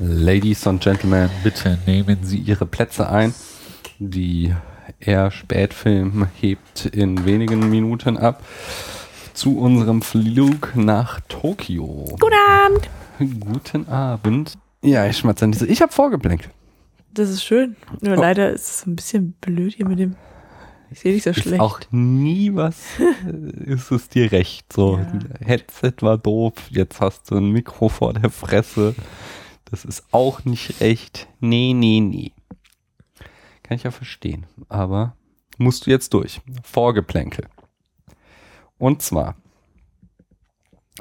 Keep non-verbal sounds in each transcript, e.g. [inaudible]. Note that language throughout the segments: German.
Ladies and Gentlemen, bitte nehmen Sie Ihre Plätze ein. Die Air Spätfilm hebt in wenigen Minuten ab zu unserem Flug nach Tokio. Guten Abend. Guten Abend. Ja, ich schmatze an diese. Ich habe vorgeblinkt. Das ist schön. Nur Oh. leider ist es ein bisschen blöd hier mit dem. Ich sehe nicht so Ist schlecht. auch nie was, [laughs] ist es dir recht. So, Ja. Headset war doof, jetzt hast du ein Mikro vor der Fresse. Das ist auch nicht recht. Nee, nee, nee. Kann ich ja verstehen. Aber musst du jetzt durch. Vorgeplänkel. Und zwar,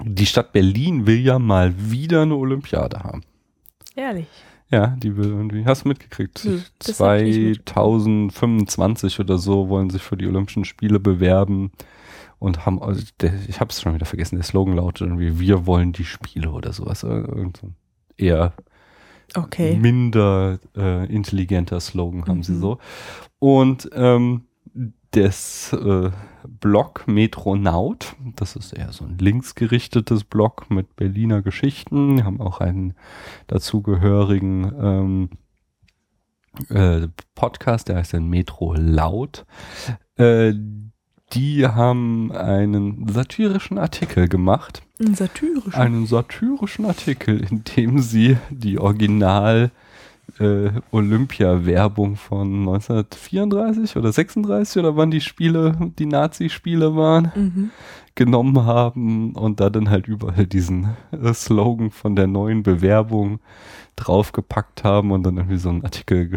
die Stadt Berlin will ja mal wieder eine Olympiade haben. Ehrlich. Ja, die will irgendwie, hast du mitgekriegt? Nicht 2025 oder so wollen sich für die Olympischen Spiele bewerben und haben, also der, ich habe es schon wieder vergessen, der Slogan lautet irgendwie, wir wollen die Spiele oder sowas. Irgend so ein eher Okay. minder äh, intelligenter Slogan haben sie Mhm. so. Und ähm, das äh, Blog Metronaut, das ist eher so ein linksgerichtetes Blog mit Berliner Geschichten, haben auch einen dazugehörigen ähm, äh, Podcast, der heißt dann Metro Laut. Äh, die haben einen satirischen Artikel gemacht Ein satirischen. einen satirischen Artikel, in dem sie die Original äh, Olympia-Werbung von 1934 oder 36 oder wann die Spiele, die Nazi-Spiele waren, Mhm. genommen haben und da dann halt überall diesen äh, Slogan von der neuen Bewerbung draufgepackt haben und dann irgendwie so einen Artikel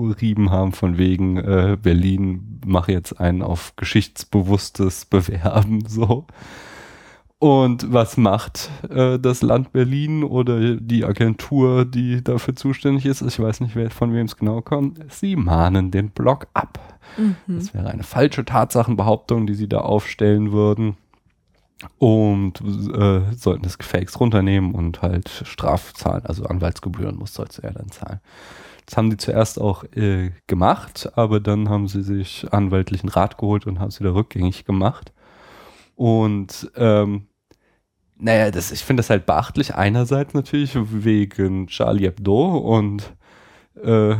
geschrieben haben von wegen äh, Berlin mach jetzt einen auf geschichtsbewusstes Bewerben [laughs] so. Und was macht äh, das Land Berlin oder die Agentur, die dafür zuständig ist? Ich weiß nicht, wer, von wem es genau kommt. Sie mahnen den Blog ab. Mhm. Das wäre eine falsche Tatsachenbehauptung, die sie da aufstellen würden. Und äh, sollten das Gefakes runternehmen und halt Strafzahlen, also Anwaltsgebühren muss sollst er dann zahlen. Das haben die zuerst auch äh, gemacht, aber dann haben sie sich anwaltlichen Rat geholt und haben es wieder rückgängig gemacht. Und ähm, naja, das, ich finde das halt beachtlich. Einerseits natürlich wegen Charlie Hebdo und äh,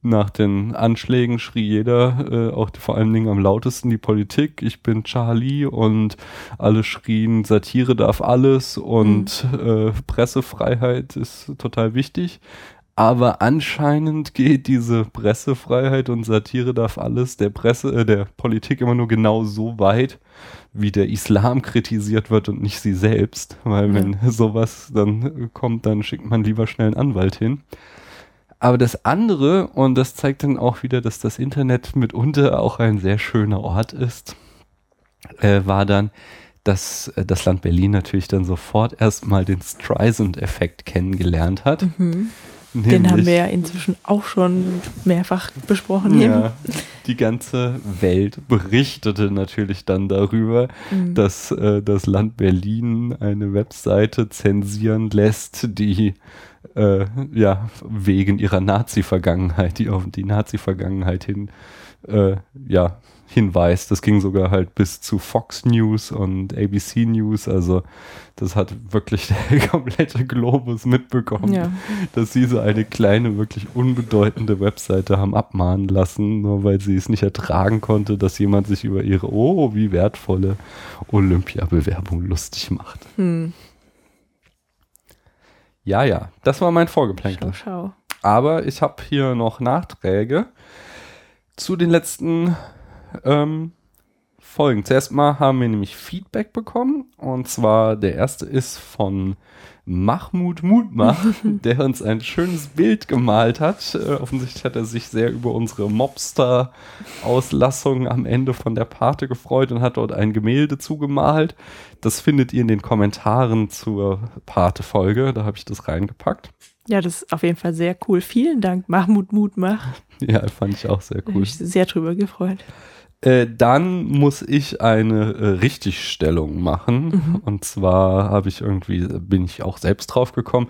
nach den Anschlägen schrie jeder, äh, auch die, vor allen Dingen am lautesten die Politik, ich bin Charlie und alle schrien, Satire darf alles und äh, Pressefreiheit ist total wichtig. Aber anscheinend geht diese Pressefreiheit und Satire darf alles der Presse, äh, der Politik immer nur genau so weit, wie der Islam kritisiert wird und nicht sie selbst. Weil Ja. wenn sowas dann kommt, dann schickt man lieber schnell einen Anwalt hin. Aber das andere, und das zeigt dann auch wieder, dass das Internet mitunter auch ein sehr schöner Ort ist, äh, war dann, dass äh, das Land Berlin natürlich dann sofort erstmal den Streisand-Effekt kennengelernt hat. Mhm. Den haben wir ja inzwischen auch schon mehrfach besprochen. ja, die ganze Welt berichtete natürlich dann darüber, Mhm. dass äh, das Land Berlin eine Webseite zensieren lässt, die äh, ja wegen ihrer Nazi-Vergangenheit, die auf die Nazi-Vergangenheit hin äh, ja hinweist. Das ging sogar halt bis zu Fox News und ABC News. Also das hat wirklich [laughs] der komplette Globus mitbekommen Ja. dass sie so eine kleine, wirklich unbedeutende Webseite haben abmahnen lassen, nur weil sie es nicht ertragen konnte, dass jemand sich über ihre, oh, wie wertvolle Olympiabewerbung lustig macht. Hm. Ja, ja, das war mein Vorgeplänkel. Schau, schau. Aber ich habe hier noch Nachträge zu den letzten ähm, Folgen. Zuerst mal haben wir nämlich Feedback bekommen. Und zwar der erste ist von Mahmoud Mutmach, [laughs] der uns ein schönes Bild gemalt hat. Äh, offensichtlich hat er sich sehr über unsere Mobster-Auslassung am Ende von der Pate gefreut und hat dort ein Gemälde zugemalt. Das findet ihr in den Kommentaren zur Pate-Folge. Da habe ich das reingepackt. Ja, das ist auf jeden Fall sehr cool. Vielen Dank, Mahmoud Mutmach. Ja, fand ich auch sehr cool. ich sehr drüber gefreut. Äh, dann muss ich eine äh, Richtigstellung machen. Mhm. Und zwar habe ich irgendwie, bin ich auch selbst drauf gekommen,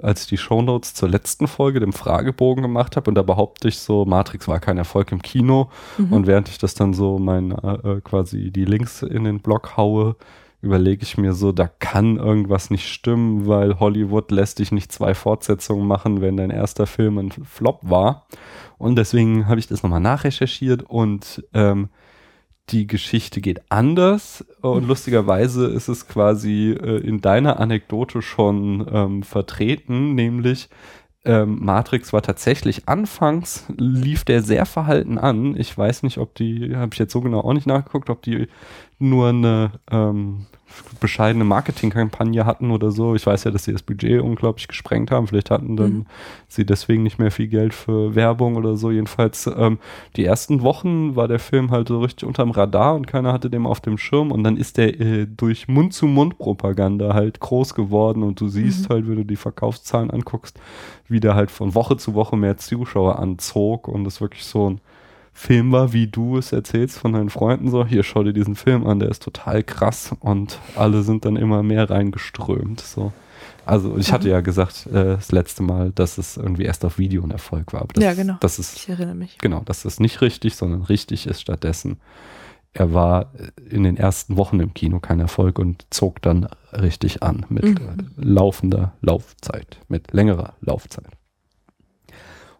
als ich die Shownotes zur letzten Folge, dem Fragebogen gemacht habe. Und da behaupte ich so, Matrix war kein Erfolg im Kino. Mhm. Und während ich das dann so mein, äh, äh, quasi die Links in den Blog haue, überlege ich mir so, da kann irgendwas nicht stimmen, weil Hollywood lässt dich nicht zwei Fortsetzungen machen, wenn dein erster Film ein Flop war. Und deswegen habe ich das nochmal nachrecherchiert und ähm, die Geschichte geht anders und mhm. lustigerweise ist es quasi äh, in deiner Anekdote schon ähm, vertreten, nämlich ähm, Matrix war tatsächlich anfangs, lief der sehr verhalten an. Ich weiß nicht, ob die, habe ich jetzt so genau auch nicht nachgeguckt, ob die nur eine ähm, bescheidene Marketingkampagne hatten oder so. Ich weiß ja, dass sie das Budget unglaublich gesprengt haben. Vielleicht hatten dann mhm. sie deswegen nicht mehr viel Geld für Werbung oder so. Jedenfalls ähm, die ersten Wochen war der Film halt so richtig unterm Radar und keiner hatte den auf dem Schirm. Und dann ist der äh, durch Mund-zu-Mund-Propaganda halt groß geworden und du siehst mhm. halt, wenn du die Verkaufszahlen anguckst, wie der halt von Woche zu Woche mehr Zuschauer anzog und das wirklich so ein Film war, wie du es erzählst von deinen Freunden so, hier schau dir diesen Film an, der ist total krass und alle sind dann immer mehr reingeströmt. So. Also ich hatte mhm. ja gesagt äh, das letzte Mal, dass es irgendwie erst auf Video ein Erfolg war. Das, ja, genau. Das ist, ich erinnere mich. Genau, dass das nicht richtig, sondern richtig ist stattdessen. Er war in den ersten Wochen im Kino kein Erfolg und zog dann richtig an mit mhm. laufender Laufzeit, mit längerer Laufzeit.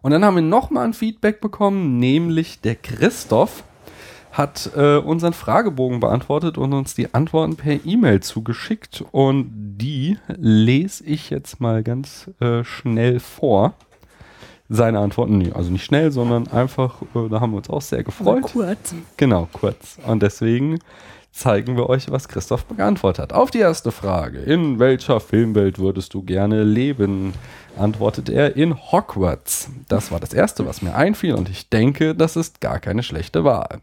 Und dann haben wir nochmal ein Feedback bekommen, nämlich der Christoph hat äh, unseren Fragebogen beantwortet und uns die Antworten per E-Mail zugeschickt. Und die lese ich jetzt mal ganz äh, schnell vor. Seine Antworten, nee, also nicht schnell, sondern einfach, äh, da haben wir uns auch sehr gefreut. Aber kurz. Genau, kurz. Und deswegen zeigen wir euch, was Christoph beantwortet hat. Auf die erste Frage, in welcher Filmwelt würdest du gerne leben? Antwortet er in Hogwarts. Das war das Erste, was mir einfiel und ich denke, das ist gar keine schlechte Wahl.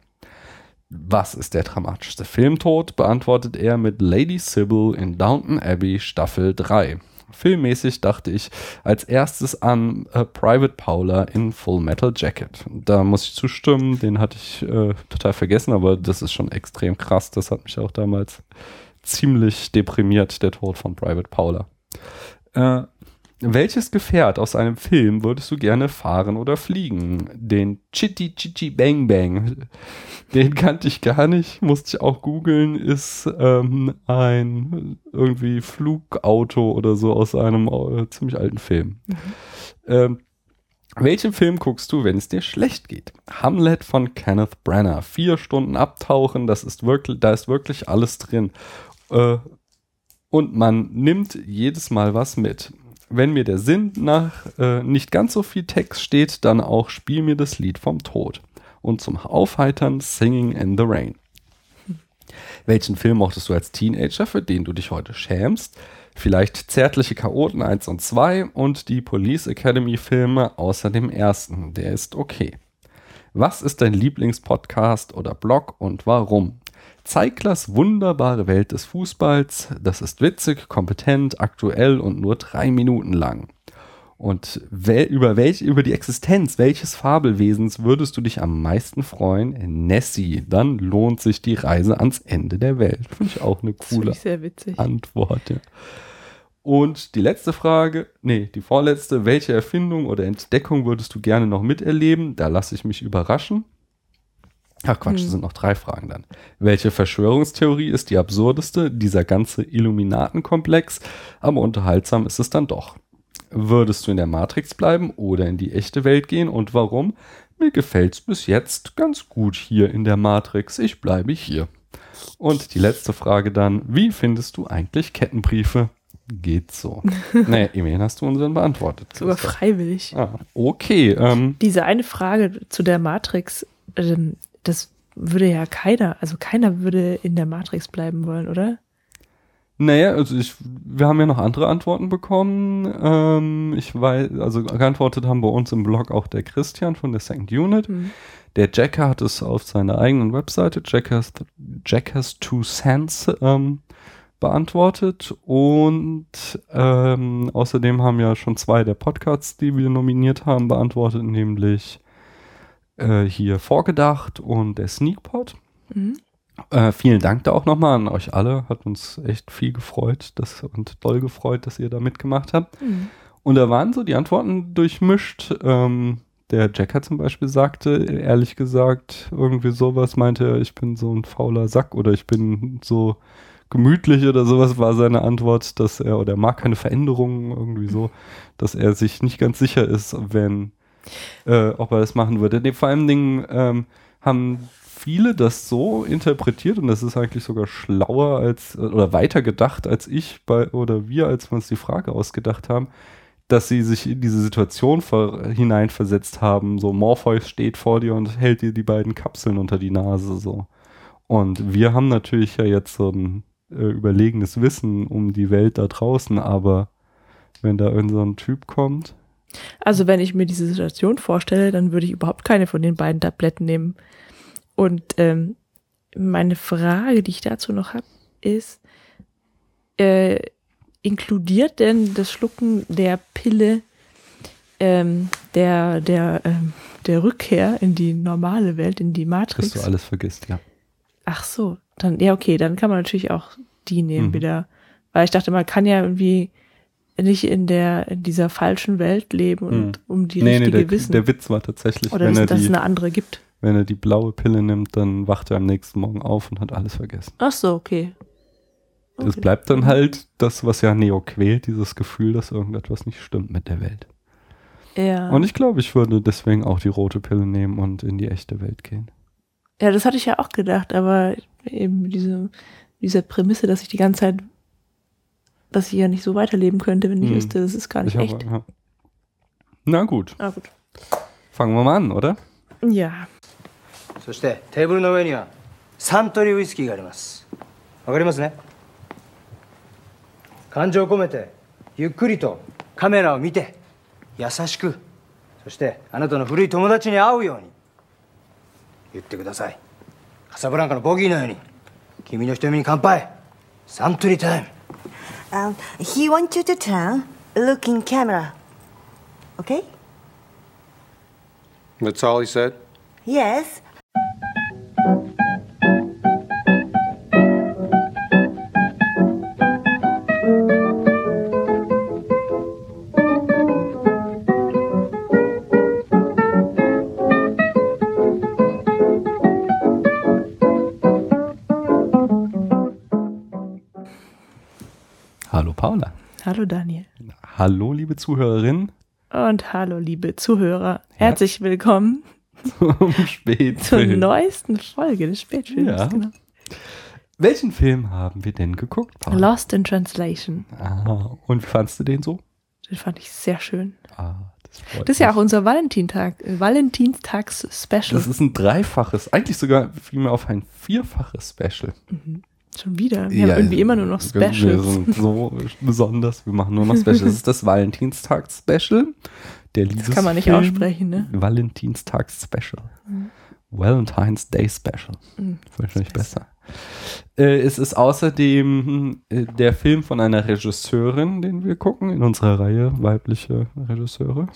Was ist der dramatischste Filmtod? Beantwortet er mit Lady Sybil in Downton Abbey Staffel 3 filmmäßig dachte ich als erstes an äh, Private Paula in Full Metal Jacket. Da muss ich zustimmen, den hatte ich äh, total vergessen, aber das ist schon extrem krass. Das hat mich auch damals ziemlich deprimiert, der Tod von Private Paula. Äh, welches Gefährt aus einem Film würdest du gerne fahren oder fliegen? Den Chitty Chitty Bang Bang. Den kannte ich gar nicht, musste ich auch googeln. Ist ähm, ein irgendwie Flugauto oder so aus einem äh, ziemlich alten Film. Mhm. Ähm, welchen Film guckst du, wenn es dir schlecht geht? Hamlet von Kenneth Branagh. Vier Stunden abtauchen, das ist wirklich, da ist wirklich alles drin. Äh, und man nimmt jedes Mal was mit wenn mir der Sinn nach äh, nicht ganz so viel Text steht, dann auch spiel mir das Lied vom Tod. Und zum Aufheitern Singing in the Rain. Welchen Film mochtest du als Teenager, für den du dich heute schämst? Vielleicht Zärtliche Chaoten 1 und 2 und die Police Academy Filme außer dem ersten. Der ist okay. Was ist dein Lieblingspodcast oder Blog und warum? Zeiglers wunderbare Welt des Fußballs. Das ist witzig, kompetent, aktuell und nur drei Minuten lang. Und wel über, welch, über die Existenz welches Fabelwesens würdest du dich am meisten freuen? Nessie. Dann lohnt sich die Reise ans Ende der Welt. Finde ich auch eine coole Antwort. Ja. Und die letzte Frage, nee, die vorletzte. Welche Erfindung oder Entdeckung würdest du gerne noch miterleben? Da lasse ich mich überraschen. Ach Quatsch, hm. das sind noch drei Fragen dann. Welche Verschwörungstheorie ist die absurdeste? Dieser ganze Illuminatenkomplex. Aber unterhaltsam ist es dann doch. Würdest du in der Matrix bleiben oder in die echte Welt gehen und warum? Mir gefällt's bis jetzt ganz gut hier in der Matrix. Ich bleibe hier. Und die letzte Frage dann, wie findest du eigentlich Kettenbriefe? Geht so. [laughs] naja, immerhin hast du unseren beantwortet. Sogar freiwillig. Ah, okay. Ähm, Diese eine Frage zu der Matrix, ähm, das würde ja keiner, also keiner würde in der Matrix bleiben wollen, oder? Naja, also ich, wir haben ja noch andere Antworten bekommen. Ähm, ich weiß, also geantwortet haben bei uns im Blog auch der Christian von der Second Unit. Mhm. Der Jacker hat es auf seiner eigenen Webseite, Jackers, Jackers Two Cents, ähm, beantwortet. Und ähm, außerdem haben ja schon zwei der Podcasts, die wir nominiert haben, beantwortet, nämlich äh, hier vorgedacht und der Sneakpot. Mhm. Äh, vielen Dank da auch nochmal an euch alle. Hat uns echt viel gefreut dass, und doll gefreut, dass ihr da mitgemacht habt. Mhm. Und da waren so die Antworten durchmischt. Ähm, der Jacker zum Beispiel sagte, ehrlich gesagt, irgendwie sowas meinte er, ich bin so ein fauler Sack oder ich bin so gemütlich oder sowas war seine Antwort, dass er, oder er mag keine Veränderungen irgendwie so, dass er sich nicht ganz sicher ist, wenn, äh, ob er das machen würde. Nee, vor allen Dingen ähm, haben viele das so interpretiert und das ist eigentlich sogar schlauer als oder weiter gedacht als ich bei oder wir, als wir uns die Frage ausgedacht haben, dass sie sich in diese Situation hineinversetzt haben. So Morpheus steht vor dir und hält dir die beiden Kapseln unter die Nase so. Und wir haben natürlich ja jetzt so ein äh, überlegenes Wissen um die Welt da draußen, aber wenn da irgendein so Typ kommt. Also wenn ich mir diese Situation vorstelle, dann würde ich überhaupt keine von den beiden Tabletten nehmen. Und ähm, meine Frage, die ich dazu noch habe, ist, äh, inkludiert denn das Schlucken der Pille ähm, der, der, ähm, der Rückkehr in die normale Welt, in die Matrix? Dass du alles vergisst, ja. Ach so, dann, ja, okay, dann kann man natürlich auch die nehmen Mhm. wieder. Weil ich dachte, man kann ja irgendwie nicht in der, in dieser falschen Welt leben und um die nee, nee, richtige der, wissen. der Witz war tatsächlich, Oder wenn dass, er, dass es eine andere gibt. wenn er die blaue Pille nimmt, dann wacht er am nächsten Morgen auf und hat alles vergessen. Ach so, okay. Das Okay. bleibt dann halt das, was ja Neo quält, dieses Gefühl, dass irgendetwas nicht stimmt mit der Welt. Ja. Und ich glaube, ich würde deswegen auch die rote Pille nehmen und in die echte Welt gehen. ja, das hatte ich ja auch gedacht, aber eben diese, diese Prämisse, dass ich die ganze Zeit, dass ich ja nicht so weiterleben könnte, wenn ich Hm. wüsste, das ist gar nicht Ich echt. habe, ja. Na gut, Ah, gut. fangen wir mal an, oder? Ja. そしてテーブルの上にはサントリーウイスキーがありますわかりますね感情を込めてゆっくりとカメラを見て優しくそしてあなたの古い友達に会うように言ってくださいカサブランカのボギーのように君の瞳に乾杯サントリータイム Um, he wants you to turn, look in camera. Okay? That's all he said? Yes. Liebe Zuhörerin Und hallo, liebe Zuhörer. Herzlich willkommen zum zur Spätfilm. neuesten Folge des Spätfilms. Ja. Genau. Welchen Film haben wir denn geguckt, Paula? Lost in Translation. Ah, und wie fandst du den so? Den fand ich sehr schön. Ah, das freut Das ist ja mich. auch unser Valentintag, äh, Valentinstags-Special. Das ist ein dreifaches, eigentlich sogar vielmehr auf ein vierfaches Special. Schon wieder. Wir haben irgendwie immer nur noch Wir Specials. sind so besonders, wir machen nur noch [laughs] Specials. Das ist das Valentinstags-Special. Der Das kann man nicht Liebesfilm. aussprechen, ne? Valentinstags-Special. Valentine's Day Special. Mhm. Wahrscheinlich besser. Äh, es ist außerdem äh, der Film von einer Regisseurin, den wir gucken, in unserer Reihe weibliche Regisseure.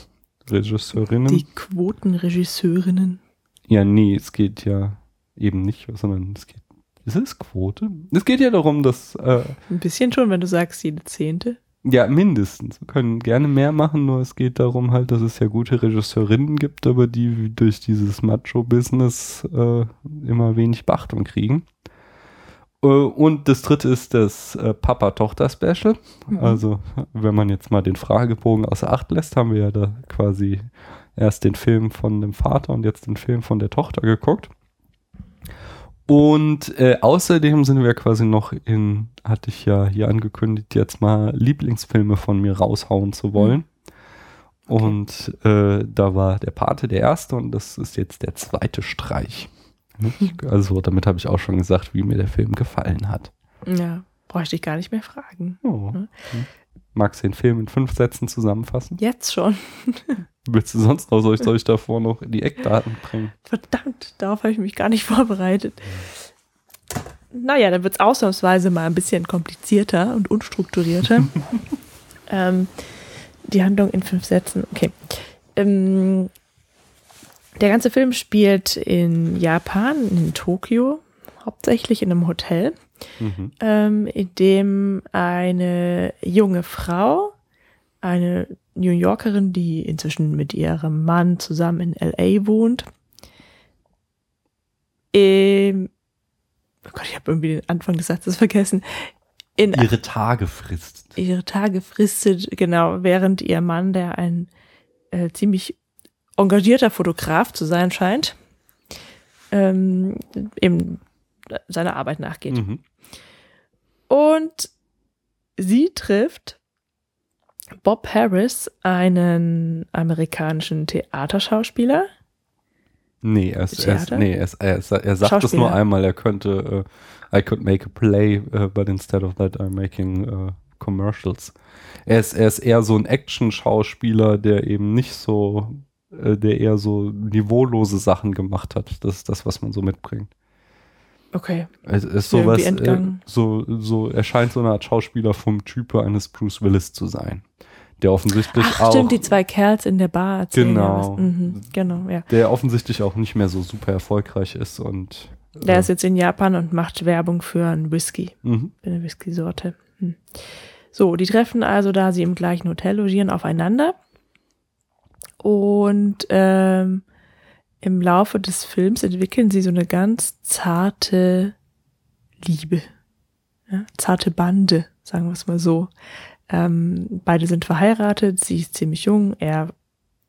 Regisseurinnen. Die Quotenregisseurinnen. Ja, nee, es geht ja eben nicht, sondern es geht. Ist es Quote? Es geht ja darum, dass, äh, Ein bisschen schon, wenn du sagst, jede Zehnte. ja, mindestens. Wir können gerne mehr machen, nur es geht darum halt, dass es ja gute Regisseurinnen gibt, aber die durch dieses Macho-Business äh, immer wenig Beachtung kriegen. Äh, und das dritte ist das äh, Papa-Tochter-Special. Mhm. Also, wenn man jetzt mal den Fragebogen außer Acht lässt, haben wir ja da quasi erst den Film von dem Vater und jetzt den Film von der Tochter geguckt. Und äh, außerdem sind wir quasi noch in, hatte ich ja hier angekündigt, jetzt mal Lieblingsfilme von mir raushauen zu wollen. Und äh, da war der Pate der erste und das ist jetzt der zweite Streich. Nicht? [laughs] Also damit habe ich auch schon gesagt, wie mir der Film gefallen hat. Ja, bräuchte ich gar nicht mehr fragen. Oh. Magst du den Film in fünf Sätzen zusammenfassen? Jetzt schon. [laughs] Willst du sonst noch, soll ich, soll ich davor noch die Eckdaten bringen? Verdammt, darauf habe ich mich gar nicht [laughs] vorbereitet. Naja, dann wird es ausnahmsweise mal ein bisschen komplizierter und unstrukturierter. [laughs] ähm, die Handlung in fünf Sätzen, okay. Ähm, der ganze Film spielt in Japan, in Tokio, hauptsächlich in einem Hotel, Mhm. ähm, in dem eine junge Frau, eine New Yorkerin, die inzwischen mit ihrem Mann zusammen in LA wohnt, im oh Gott, ich habe irgendwie den Anfang des Satzes vergessen, in Ihre Tage frisst. ihre Tage fristet, genau, während ihr Mann, der ein äh, ziemlich engagierter Fotograf zu sein scheint, ähm, eben seiner Arbeit nachgeht. Mhm. Und sie trifft Bob Harris, einen amerikanischen Theaterschauspieler. Nee, er, ist, er, ist, nee er, ist, er, ist, er sagt es nur einmal, er könnte, äh, I could make a play, uh, but instead of that I'm making uh, commercials. Er ist, er ist eher so ein Action-Schauspieler, der eben nicht so, der eher so niveaulose Sachen gemacht hat. Das ist das, was man so mitbringt. Okay. Es ist sowas, äh, so, so, er scheint so eine Art Schauspieler vom Type eines Bruce Willis zu sein. Der offensichtlich Ach, auch, stimmt, die zwei Kerls in der Bar Genau. was. Mhm, genau, ja. der offensichtlich auch nicht mehr so super erfolgreich ist und, Der äh, ist jetzt in Japan und macht Werbung für einen Whisky, mhm. für eine Whisky-Sorte. Hm. So, die treffen also, da sie im gleichen Hotel logieren, aufeinander. Und ähm, im Laufe des Films entwickeln sie so eine ganz zarte Liebe. Ja, zarte Bande, sagen wir es mal so. Ähm, beide sind verheiratet, sie ist ziemlich jung, er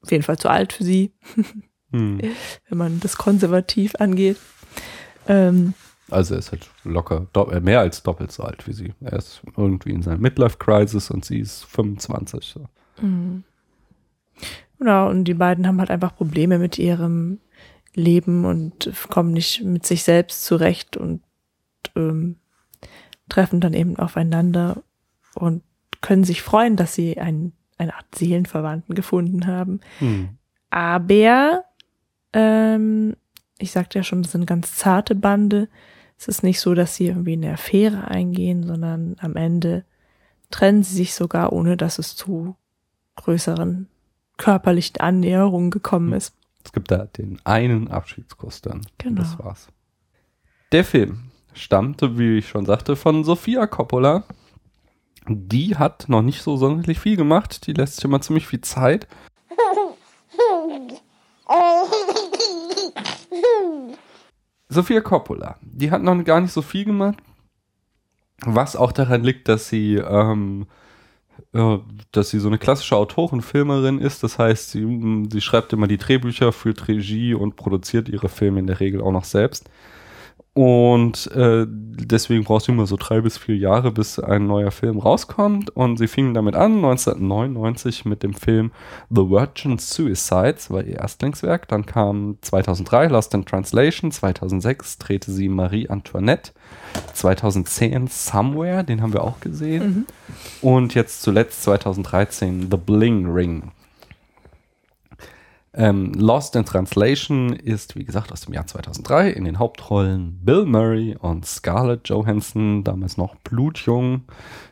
auf jeden Fall zu alt für sie, [laughs] Hm. wenn man das konservativ angeht. Ähm, Also er ist halt locker, äh, mehr als doppelt so alt wie sie. Er ist irgendwie in seiner Midlife-Crisis und sie ist 25. So. Mhm. Genau, und die beiden haben halt einfach Probleme mit ihrem Leben und kommen nicht mit sich selbst zurecht und ähm, treffen dann eben aufeinander und können sich freuen, dass sie ein, eine Art Seelenverwandten gefunden haben. Hm. Aber, ähm, ich sagte ja schon, das sind ganz zarte Bande. Es ist nicht so, dass sie irgendwie eine Affäre eingehen, sondern am Ende trennen sie sich sogar, ohne dass es zu größeren körperlichen Annäherungen gekommen ist. Es gibt da den einen Abschiedskuss dann. Genau. Das war's. Der Film stammte, wie ich schon sagte, von Sofia Coppola. Die hat noch nicht so sonderlich viel gemacht. Die lässt sich immer ziemlich viel Zeit. Sophia Coppola, die hat noch gar nicht so viel gemacht, was auch daran liegt, dass sie, ähm, äh, dass sie so eine klassische Autorenfilmerin ist. Das heißt, sie, sie schreibt immer die Drehbücher, führt Regie und produziert ihre Filme in der Regel auch noch selbst. Und äh, deswegen braucht sie immer so drei bis vier Jahre, bis ein neuer Film rauskommt. Und sie fing damit an, 1999 mit dem Film The Virgin Suicides, war ihr Erstlingswerk. Dann kam 2003 Lost in Translation, 2006 drehte sie Marie Antoinette, 2010 Somewhere, den haben wir auch gesehen. Und jetzt zuletzt 2013 The Bling Ring. Ähm, Lost in Translation ist, wie gesagt, aus dem Jahr 2003 in den Hauptrollen Bill Murray und Scarlett Johansson, damals noch blutjung.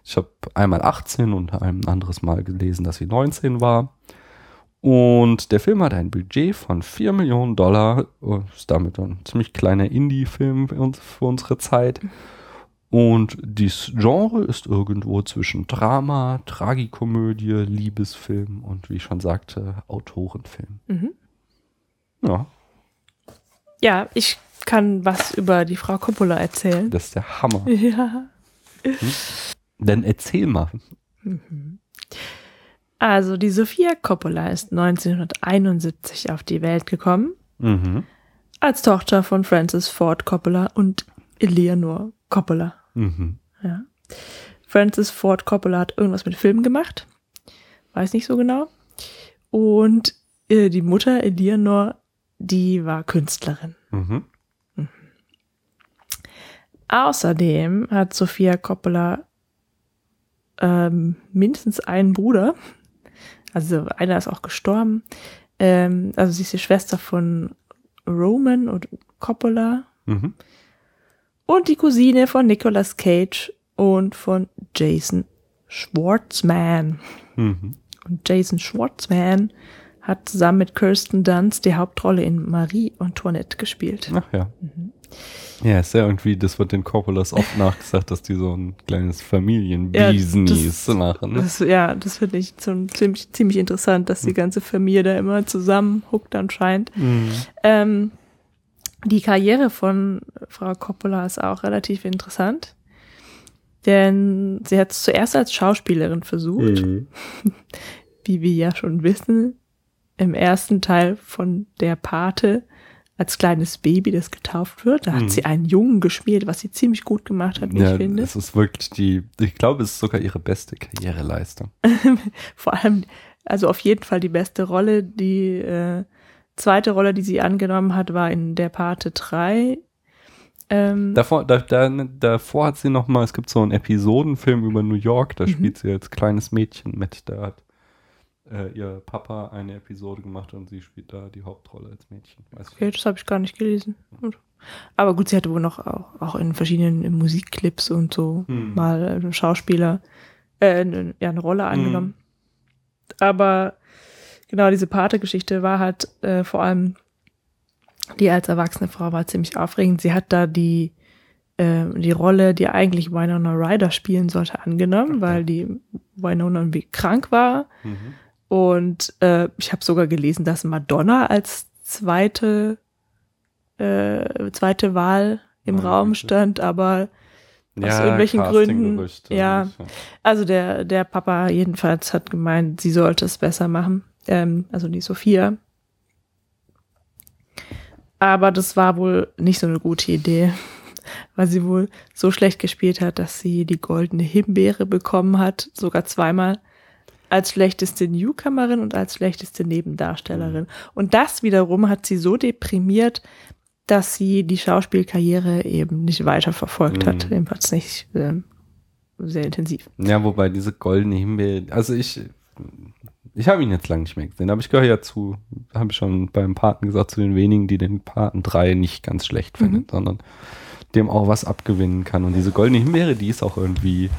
Ich habe einmal 18 und ein anderes Mal gelesen, dass sie 19 war. Und der Film hat ein Budget von 4 Millionen Dollar, ist damit ein ziemlich kleiner Indie-Film für, uns, für unsere Zeit. Und dieses Genre ist irgendwo zwischen Drama, Tragikomödie, Liebesfilm und wie ich schon sagte, Autorenfilm. Mhm. Ja, Ja, ich kann was über die Frau Coppola erzählen. das ist der Hammer. [laughs] Ja. Dann erzähl mal. Also die Sophia Coppola ist 1971 auf die Welt gekommen, Mhm. als Tochter von Francis Ford Coppola und Eleanor Coppola. Mhm. Ja. Francis Ford Coppola hat irgendwas mit Filmen gemacht. Weiß nicht so genau. Und äh, die Mutter Eleanor, die war Künstlerin. Mhm. Außerdem hat Sophia Coppola ähm, mindestens einen Bruder. Also einer ist auch gestorben. Ähm, also sie ist die Schwester von Roman und Coppola Mhm. Und die Cousine von Nicolas Cage und von Jason Schwartzman. Mhm. Und Jason Schwartzman hat zusammen mit Kirsten Dunst die Hauptrolle in Marie Antoinette gespielt. Ach ja. Ja, ist ja irgendwie, das wird den Coppolas oft [laughs] nachgesagt, dass die so ein kleines Familienbusiness das- machen. Ne? Das, ja, das finde ich so ziemlich, ziemlich interessant, dass die ganze Familie da immer zusammen huckt anscheinend. Mhm. Ähm, Die Karriere von Frau Coppola ist auch relativ interessant, denn sie hat es zuerst als Schauspielerin versucht, Mhm. [laughs] wie wir ja schon wissen, im ersten Teil von der Pate als kleines Baby, das getauft wird. Da hat Mhm. sie einen Jungen gespielt, was sie ziemlich gut gemacht hat, wie Ja, ich finde. es ist wirklich die, ich glaube, es ist sogar ihre beste Karriereleistung. [laughs] Vor allem, also auf jeden Fall die beste Rolle. Die äh, zweite Rolle, die sie angenommen hat, war in der Pate 3. Ähm, Davor, da, da, davor hat sie noch mal, es gibt so einen Episodenfilm über New York, da Mhm. spielt sie als kleines Mädchen mit. Da hat äh, ihr Papa eine Episode gemacht und sie spielt da die Hauptrolle als Mädchen. Weiß okay, das habe ich gar nicht gelesen. Gut. Aber gut, sie hatte wohl noch auch, auch in verschiedenen Musikclips und so Hm. mal einen Schauspieler, äh, ja, eine Rolle angenommen. Aber genau diese Pate-Geschichte war halt äh, vor allem die als erwachsene Frau war ziemlich aufregend. Sie hat da die äh, die Rolle, die eigentlich Winona Ryder spielen sollte, angenommen, weil die Winona irgendwie krank war. Mhm. Und äh, ich habe sogar gelesen, dass Madonna als zweite äh, zweite Wahl im Meine Raum Güte. stand, aber Aus irgendwelchen Gründen, ja. Also der, der Papa jedenfalls hat gemeint, sie sollte es besser machen. Ähm, also die Sophia. Aber das war wohl nicht so eine gute Idee, [laughs] weil sie wohl so schlecht gespielt hat, dass sie die goldene Himbeere bekommen hat, sogar zweimal, als schlechteste Newcomerin und als schlechteste Nebendarstellerin. Und das wiederum hat sie so deprimiert, dass sie die Schauspielkarriere eben nicht weiter verfolgt hat, Mhm. jedenfalls nicht ähm, sehr intensiv. Ja, wobei diese goldene Himbeere, also ich, ich habe ihn jetzt lange nicht mehr gesehen, aber ich gehöre ja zu, habe ich schon beim Paten gesagt, zu den wenigen, die den Paten 3 nicht ganz schlecht finden, sondern dem auch was abgewinnen kann. Und diese goldene Himbeere, die ist auch irgendwie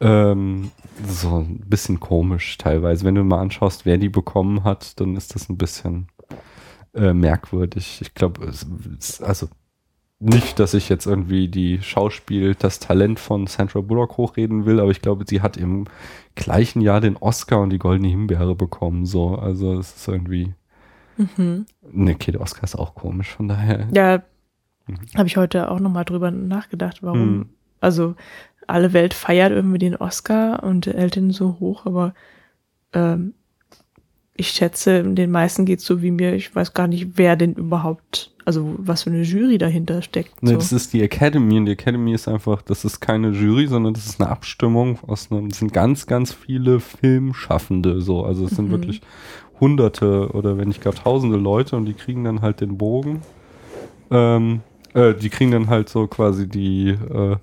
ähm, so ein bisschen komisch teilweise. Wenn du mal anschaust, wer die bekommen hat, dann ist das ein bisschen äh, merkwürdig. Ich glaube, also nicht, dass ich jetzt irgendwie die Schauspiel, das Talent von Sandra Bullock hochreden will, aber ich glaube, sie hat im gleichen Jahr den Oscar und die Goldene Himbeere bekommen. So, also es ist irgendwie. Mhm. Ne, okay, der Oscar ist auch komisch, von daher. Ja, Mhm. habe ich heute auch nochmal drüber nachgedacht, warum. Mhm. Also alle Welt feiert irgendwie den Oscar und Elton so hoch, aber ähm, ich schätze, den meisten geht's so wie mir. Ich weiß gar nicht, wer denn überhaupt, also was für eine Jury dahinter steckt. Ne, So. das ist die Academy und die Academy ist einfach, das ist keine Jury, sondern das ist eine Abstimmung aus einem, das sind ganz, ganz viele Filmschaffende so. Also es sind Mhm. wirklich hunderte oder wenn nicht gar tausende Leute und die kriegen dann halt den Bogen. Ähm, äh, die kriegen dann halt so quasi die, äh,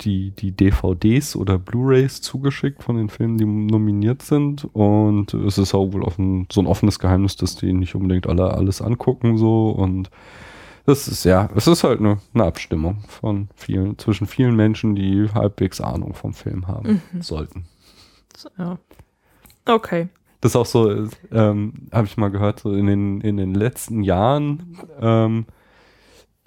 die, die DVDs oder Blu-Rays zugeschickt von den Filmen, die nominiert sind. Und es ist auch wohl offen, so ein offenes Geheimnis, dass die nicht unbedingt alle alles angucken so und das ist ja, es ist halt eine, eine Abstimmung von vielen, zwischen vielen Menschen, die halbwegs Ahnung vom Film haben sollten. So, ja. Okay. Das ist auch so, äh, ähm, habe ich mal gehört, so in den, in den letzten Jahren ähm,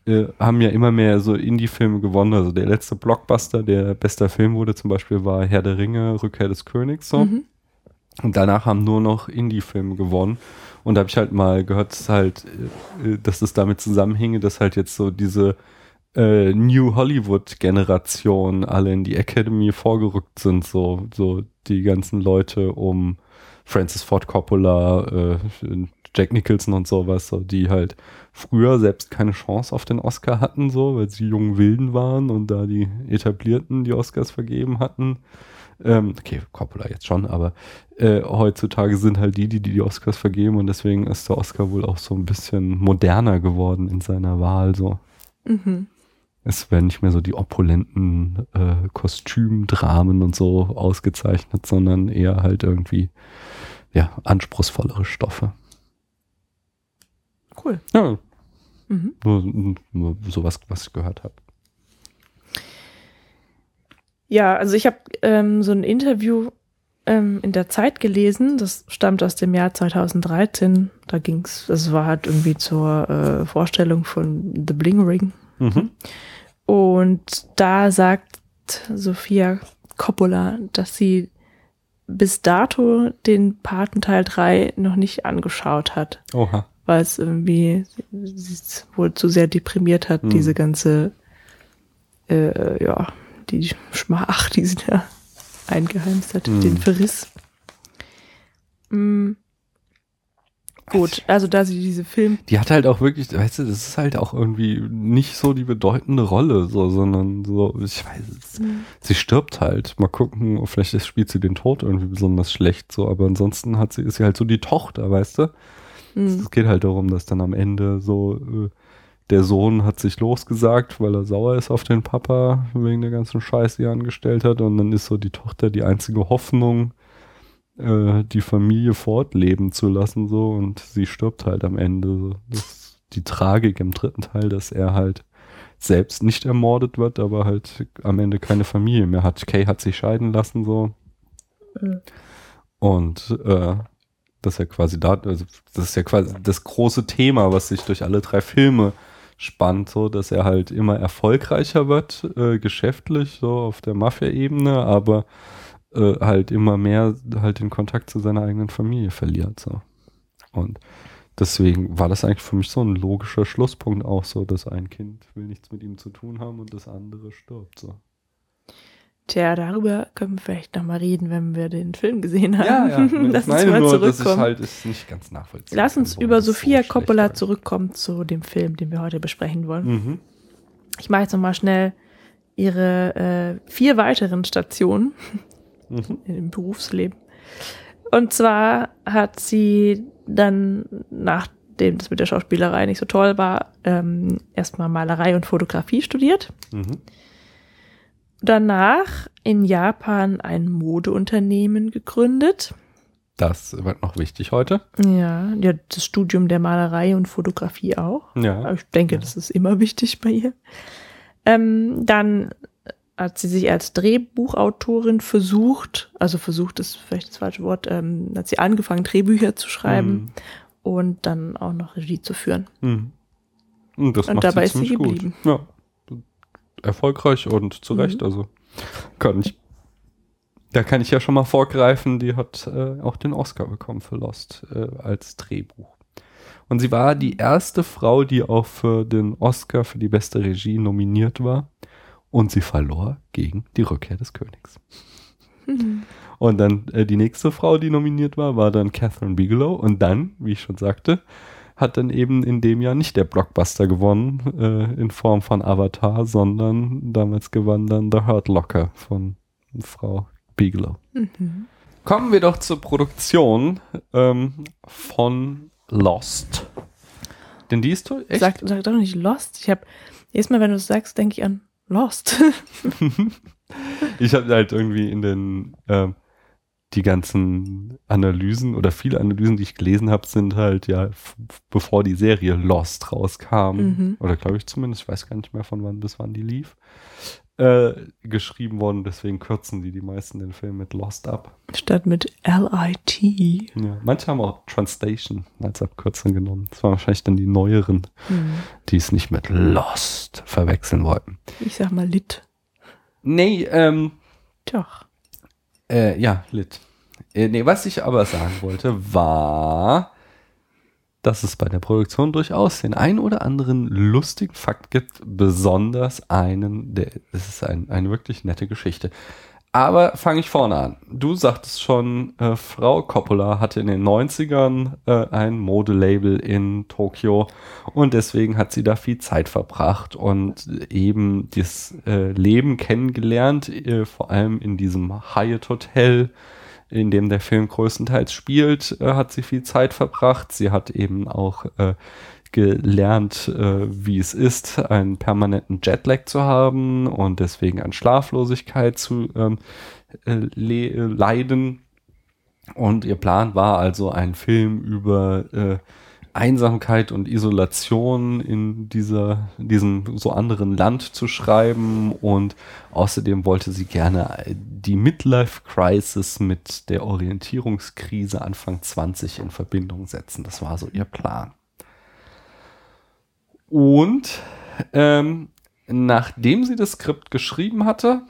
äh, haben ja immer mehr so Indie-Filme gewonnen. Also der letzte Blockbuster, der bester Film wurde zum Beispiel, war Herr der Ringe, Rückkehr des Königs. So. Mhm. Und danach haben nur noch Indie-Filme gewonnen. Und da habe ich halt mal gehört, dass halt, äh, dass das damit zusammenhinge, dass halt jetzt so diese äh, New Hollywood-Generation alle in die Academy vorgerückt sind, so, so die ganzen Leute um Francis Ford Coppola, äh, Jack Nicholson und sowas, so, die halt früher selbst keine Chance auf den Oscar hatten, so, weil sie jungen Wilden waren und da die Etablierten die Oscars vergeben hatten. Ähm, okay, Coppola jetzt schon, aber äh, heutzutage sind halt die, die die Oscars vergeben und deswegen ist der Oscar wohl auch so ein bisschen moderner geworden in seiner Wahl, so. Mhm. Es werden nicht mehr so die opulenten äh, Kostümdramen und so ausgezeichnet, sondern eher halt irgendwie ja anspruchsvollere Stoffe. Cool. Ja, Mhm. nur, nur sowas, was ich gehört habe. Ja, also ich habe ähm, so ein Interview ähm, in der Zeit gelesen, das stammt aus dem Jahr 2013. Da ging's, das war halt irgendwie zur äh, Vorstellung von The Bling Ring. Mhm. Und da sagt Sophia Coppola, dass sie bis dato den Paten Teil 3 noch nicht angeschaut hat. Oha. Weil es irgendwie sie wohl zu sehr deprimiert hat, Hm. diese ganze, äh, ja, die Schmach, [laughs] die sie da eingeheimst hat, Hm. den Verriss. Mm. Gut, also da sie diese Film, Die hat halt auch wirklich, weißt du, das ist halt auch irgendwie nicht so die bedeutende Rolle, so, sondern so, ich weiß es. Sie stirbt halt. Mal gucken, vielleicht spielt sie den Tod irgendwie besonders schlecht, so, aber ansonsten hat sie, ist sie halt so die Tochter, weißt du? Mm, Es geht halt darum, dass dann am Ende so äh, der Sohn hat sich losgesagt, weil er sauer ist auf den Papa wegen der ganzen Scheiße, die er angestellt hat. Und dann ist so die Tochter die einzige Hoffnung, äh, die Familie fortleben zu lassen. so Und sie stirbt halt am Ende. Das ist die Tragik im dritten Teil, dass er halt selbst nicht ermordet wird, aber halt am Ende keine Familie mehr hat. Kay hat sich scheiden lassen so. Mhm. Und äh, das ja quasi da, also das ist ja quasi das große Thema, was sich durch alle drei Filme spannt, so dass er halt immer erfolgreicher wird, äh, geschäftlich, so auf der Mafia-Ebene, aber äh, halt immer mehr halt den Kontakt zu seiner eigenen Familie verliert. So. Und deswegen war das eigentlich für mich so ein logischer Schlusspunkt auch so, dass ein Kind will nichts mit ihm zu tun haben und das andere stirbt. So. Tja, darüber können wir vielleicht nochmal reden, wenn wir den Film gesehen haben. Ja, ja. [laughs] Lass ich uns meine mal nur, ich zurückkommen. halt es nicht ganz nachvollziehen Lass uns über das so Coppola zurückkommen zu dem Film, den wir heute besprechen wollen. Mhm. Ich mache jetzt nochmal schnell ihre äh, vier weiteren Stationen [laughs] Mhm. im Berufsleben. Und zwar hat sie dann, nachdem das mit der Schauspielerei nicht so toll war, ähm, erstmal Malerei und Fotografie studiert. Mhm. Danach in Japan ein Modeunternehmen gegründet. Das wird noch wichtig heute. Ja, ja, das Studium der Malerei und Fotografie auch. Aber Ja. ich denke, das ist immer wichtig bei ihr. Ähm, dann hat sie sich als Drehbuchautorin versucht, also versucht ist vielleicht das falsche Wort, ähm, hat sie angefangen, Drehbücher zu schreiben und dann auch noch Regie zu führen. Mhm. Und das Und dabei sie ist sie geblieben. gut. Ja. Erfolgreich und zu Recht, Mhm. also kann ich. Da kann ich ja schon mal vorgreifen, die hat äh, auch den Oscar bekommen für Lost äh, als Drehbuch. Und sie war die erste Frau, die auch für den Oscar für die beste Regie nominiert war. Und sie verlor gegen die Rückkehr des Königs. Und dann äh, die nächste Frau, die nominiert war, war dann Catherine Bigelow. Und dann, wie ich schon sagte, hat dann eben in dem Jahr nicht der Blockbuster gewonnen äh, in Form von Avatar, sondern damals gewann dann The Hurt Locker von Frau Bigelow. Mhm. Kommen wir doch zur Produktion ähm, von Lost. Denn die ist echt Sag, sag doch nicht Lost. Ich habe jedes Mal, wenn du es sagst, denke ich an Lost. [laughs] Ich habe halt irgendwie in den ähm, die ganzen Analysen oder viele Analysen, die ich gelesen habe, sind halt ja bevor die Serie Lost rauskam Mhm. oder glaube ich zumindest, ich weiß gar nicht mehr von wann bis wann die lief, äh, geschrieben worden. Deswegen kürzen die die meisten den Film mit Lost ab. Statt mit L-I-T. Ja, manche haben auch Translation als Abkürzung genommen. Das waren wahrscheinlich dann die neueren, Mhm. die es nicht mit Lost verwechseln wollten. Ich sag mal Lit. Nee, ähm, Doch. Äh, ja, Lit. Äh, nee, was ich aber sagen wollte, war, dass es bei der Produktion durchaus den ein oder anderen lustigen Fakt gibt, besonders einen, der, es ist ein, eine wirklich nette Geschichte. Aber fange ich vorne an. Du sagtest schon, äh, Frau Coppola hatte in den 90ern äh, ein Modelabel in Tokio und deswegen hat sie da viel Zeit verbracht und eben das äh, Leben kennengelernt, äh, vor allem in diesem Hyatt Hotel, in dem der Film größtenteils spielt, äh, hat sie viel Zeit verbracht. Sie hat eben auch äh, gelernt, äh, wie es ist, einen permanenten Jetlag zu haben und deswegen an Schlaflosigkeit zu ähm, äh, le- äh, leiden. Und ihr Plan war also, einen Film über äh, Einsamkeit und Isolation in dieser, diesem so anderen Land zu schreiben und außerdem wollte sie gerne die Midlife Crisis mit der Orientierungskrise Anfang 20 in Verbindung setzen. Das war so ihr Plan. Und ähm, nachdem sie das Skript geschrieben hatte,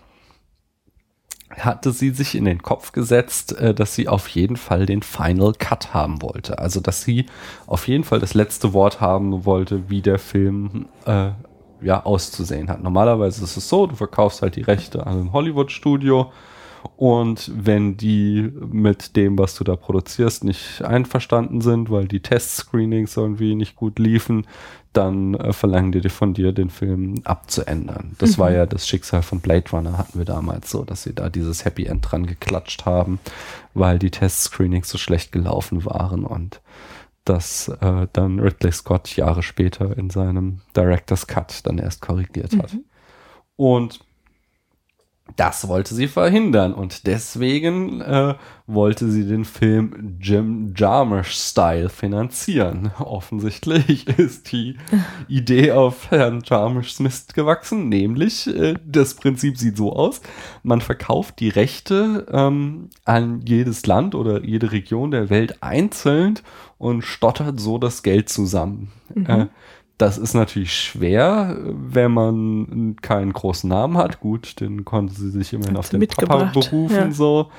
hatte sie sich in den Kopf gesetzt, äh, dass sie auf jeden Fall den Final Cut haben wollte. Also, dass sie auf jeden Fall das letzte Wort haben wollte, wie der Film äh, ja auszusehen hat. Normalerweise ist es so, du verkaufst halt die Rechte an ein Hollywood-Studio und wenn die mit dem, was du da produzierst, nicht einverstanden sind, weil die Test-Screenings irgendwie nicht gut liefen, dann äh, verlangen die von dir, den Film abzuändern. Das mhm. war ja das Schicksal von Blade Runner, hatten wir damals so, dass sie da dieses Happy End dran geklatscht haben, weil die Test-Screenings so schlecht gelaufen waren und das äh, dann Ridley Scott Jahre später in seinem Director's Cut dann erst korrigiert hat. Mhm. Und das wollte sie verhindern und deswegen äh, wollte sie den Film Jim Jarmusch-Style finanzieren. [laughs] Offensichtlich ist die [laughs] Idee auf Herrn Jarmuschs Mist gewachsen, nämlich äh, das Prinzip sieht so aus, man verkauft die Rechte ähm, an jedes Land oder jede Region der Welt einzeln und stottert so das Geld zusammen. Mhm. Äh, das ist natürlich schwer, wenn man keinen großen Namen hat. Gut, dann konnte sie sich immerhin auf den Papa berufen, ja. so.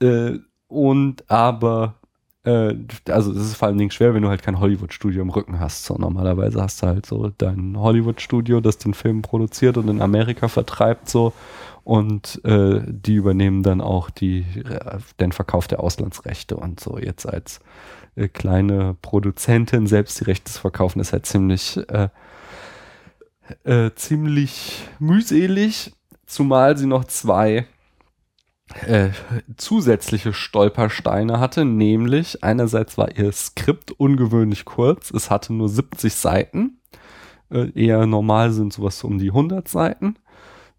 Äh, und aber, äh, also das ist vor allen Dingen schwer, wenn du halt kein Hollywood-Studio im Rücken hast. So, normalerweise hast du halt so dein Hollywood-Studio, das den Film produziert und in Amerika vertreibt, so. Und äh, die übernehmen dann auch die, äh, den Verkauf der Auslandsrechte und so. Jetzt als äh, kleine Produzentin selbst die Rechte zu verkaufen, ist halt ziemlich, äh, äh, ziemlich mühselig, zumal sie noch zwei äh, zusätzliche Stolpersteine hatte, nämlich einerseits war ihr Skript ungewöhnlich kurz, es hatte nur 70 Seiten, äh, eher normal sind sowas um die 100 Seiten.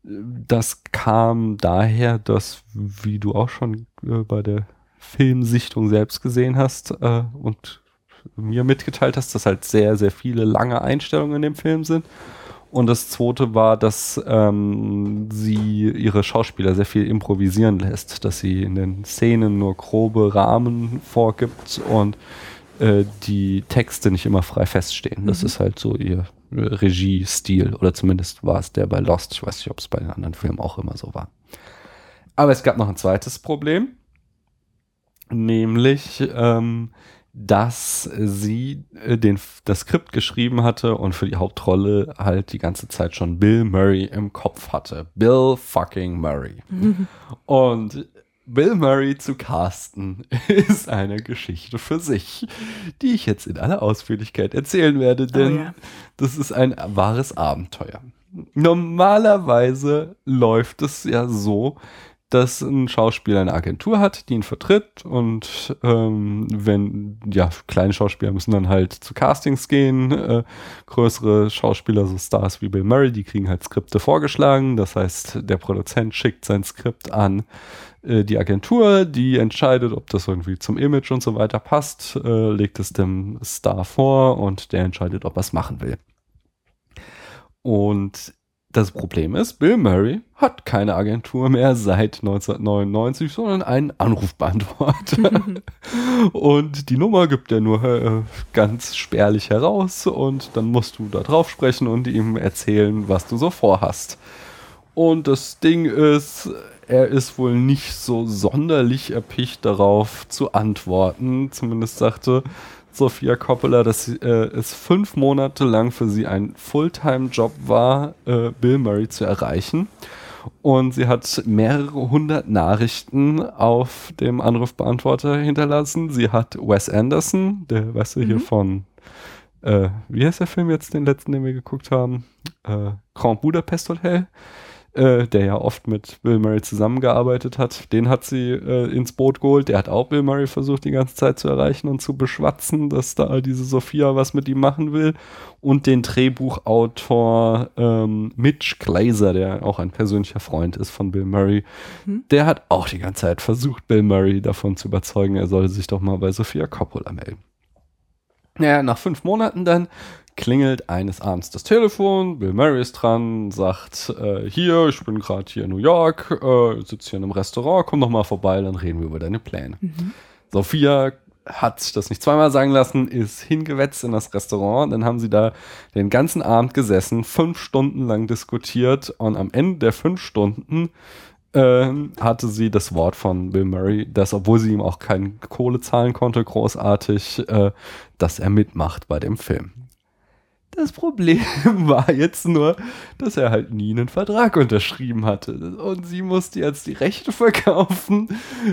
Das kam daher, dass, wie du auch schon äh, bei der Filmsichtung selbst gesehen hast äh, und mir mitgeteilt hast, dass halt sehr, sehr viele lange Einstellungen in dem Film sind. Und das zweite war, dass ähm, sie ihre Schauspieler sehr viel improvisieren lässt, dass sie in den Szenen nur grobe Rahmen vorgibt und äh, die Texte nicht immer frei feststehen. Mhm. Das ist halt so ihr Regiestil oder zumindest war es der bei Lost. Ich weiß nicht, ob es bei den anderen Filmen auch immer so war. Aber es gab noch ein zweites Problem nämlich ähm, dass sie äh, den, das Skript geschrieben hatte und für die Hauptrolle halt die ganze Zeit schon Bill Murray im Kopf hatte. Bill fucking Murray. [laughs] Und Bill Murray zu casten [laughs] ist eine Geschichte für sich, die ich jetzt in aller Ausführlichkeit erzählen werde, oh denn oh ja. das ist ein wahres Abenteuer. Normalerweise läuft es ja so, dass ein Schauspieler eine Agentur hat, die ihn vertritt und ähm, wenn, ja, kleine Schauspieler müssen dann halt zu Castings gehen, äh, größere Schauspieler, so Stars wie Bill Murray, die kriegen halt Skripte vorgeschlagen, das heißt, der Produzent schickt sein Skript an äh, die Agentur, die entscheidet, ob das irgendwie zum Image und so weiter passt, äh, legt es dem Star vor und der entscheidet, ob er es machen will. Und das Problem ist, Bill Murray hat keine Agentur mehr seit 1999, sondern einen Anrufbeantworter. [laughs] und die Nummer gibt er nur äh, ganz spärlich heraus und dann musst du da drauf sprechen und ihm erzählen, was du so vorhast. Und das Ding ist, er ist wohl nicht so sonderlich erpicht darauf zu antworten. Zumindest sagte Sophia Coppola, dass äh, es fünf Monate lang für sie ein Fulltime-Job war, äh, Bill Murray zu erreichen. Und sie hat mehrere hundert Nachrichten auf dem Anrufbeantworter hinterlassen. Sie hat Wes Anderson, der, weißt du, mhm. hier von, äh, wie heißt der Film jetzt, den letzten, den wir geguckt haben? Äh, Grand Budapest Hotel äh, der ja oft mit Bill Murray zusammengearbeitet hat, den hat sie äh, ins Boot geholt. Der hat auch Bill Murray versucht, die ganze Zeit zu erreichen und zu beschwatzen, dass da diese Sophia was mit ihm machen will. Und den Drehbuchautor ähm, Mitch Glazer, der auch ein persönlicher Freund ist von Bill Murray, mhm. der hat auch die ganze Zeit versucht, Bill Murray davon zu überzeugen, er solle sich doch mal bei Sophia Coppola melden. Naja, nach fünf Monaten dann klingelt eines Abends das Telefon, Bill Murray ist dran, sagt, äh, hier, ich bin gerade hier in New York, äh, sitze hier in einem Restaurant, komm doch mal vorbei, dann reden wir über deine Pläne. Mhm. Sophia hat sich das nicht zweimal sagen lassen, ist hingewetzt in das Restaurant. Dann haben sie da den ganzen Abend gesessen, fünf Stunden lang diskutiert und am Ende der fünf Stunden ähm, hatte sie das Wort von Bill Murray, dass, obwohl sie ihm auch keine Kohle zahlen konnte, großartig, äh, dass er mitmacht bei dem Film. Das Problem [laughs] war jetzt nur, dass er halt nie einen Vertrag unterschrieben hatte. Und sie musste jetzt die Rechte verkaufen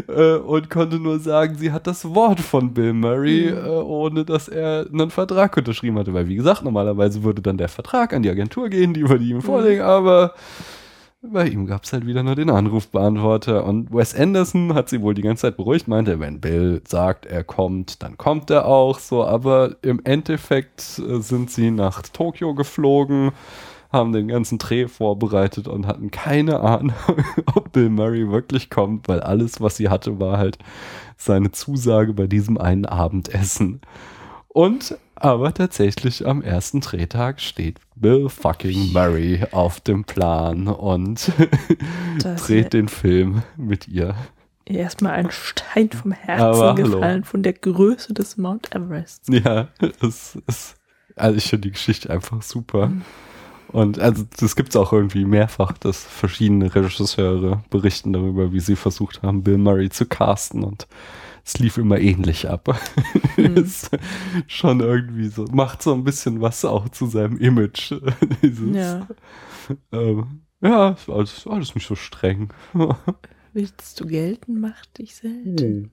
äh, und konnte nur sagen, sie hat das Wort von Bill Murray, Mhm. äh, ohne dass er einen Vertrag unterschrieben hatte. Weil, wie gesagt, normalerweise würde dann der Vertrag an die Agentur gehen, die würde ihm vorlegen, aber bei ihm gab es halt wieder nur den Anrufbeantworter. Und Wes Anderson hat sie wohl die ganze Zeit beruhigt, meinte, wenn Bill sagt, er kommt, dann kommt er auch so. Aber im Endeffekt äh, sind sie nach Tokio geflogen, haben den ganzen Dreh vorbereitet und hatten keine Ahnung, [laughs] ob Bill Murray wirklich kommt, weil alles, was sie hatte, war halt seine Zusage bei diesem einen Abendessen. Und aber tatsächlich am ersten Drehtag steht Bill fucking Murray auf dem Plan und [laughs] dreht den Film mit ihr. erstmal ein Stein vom Herzen Aber hallo. gefallen von der Größe des Mount Everest. Ja, es ist, also ich finde die Geschichte einfach super. Und also das gibt es auch irgendwie mehrfach, dass verschiedene Regisseure berichten darüber, wie sie versucht haben, Bill Murray zu casten und es lief immer ähnlich ab. [laughs] ist schon irgendwie so, macht so ein bisschen was auch zu seinem Image. [laughs] Dieses, Ja. ähm, ja, ist alles, alles nicht so streng. [laughs] Willst du gelten, mach dich selten.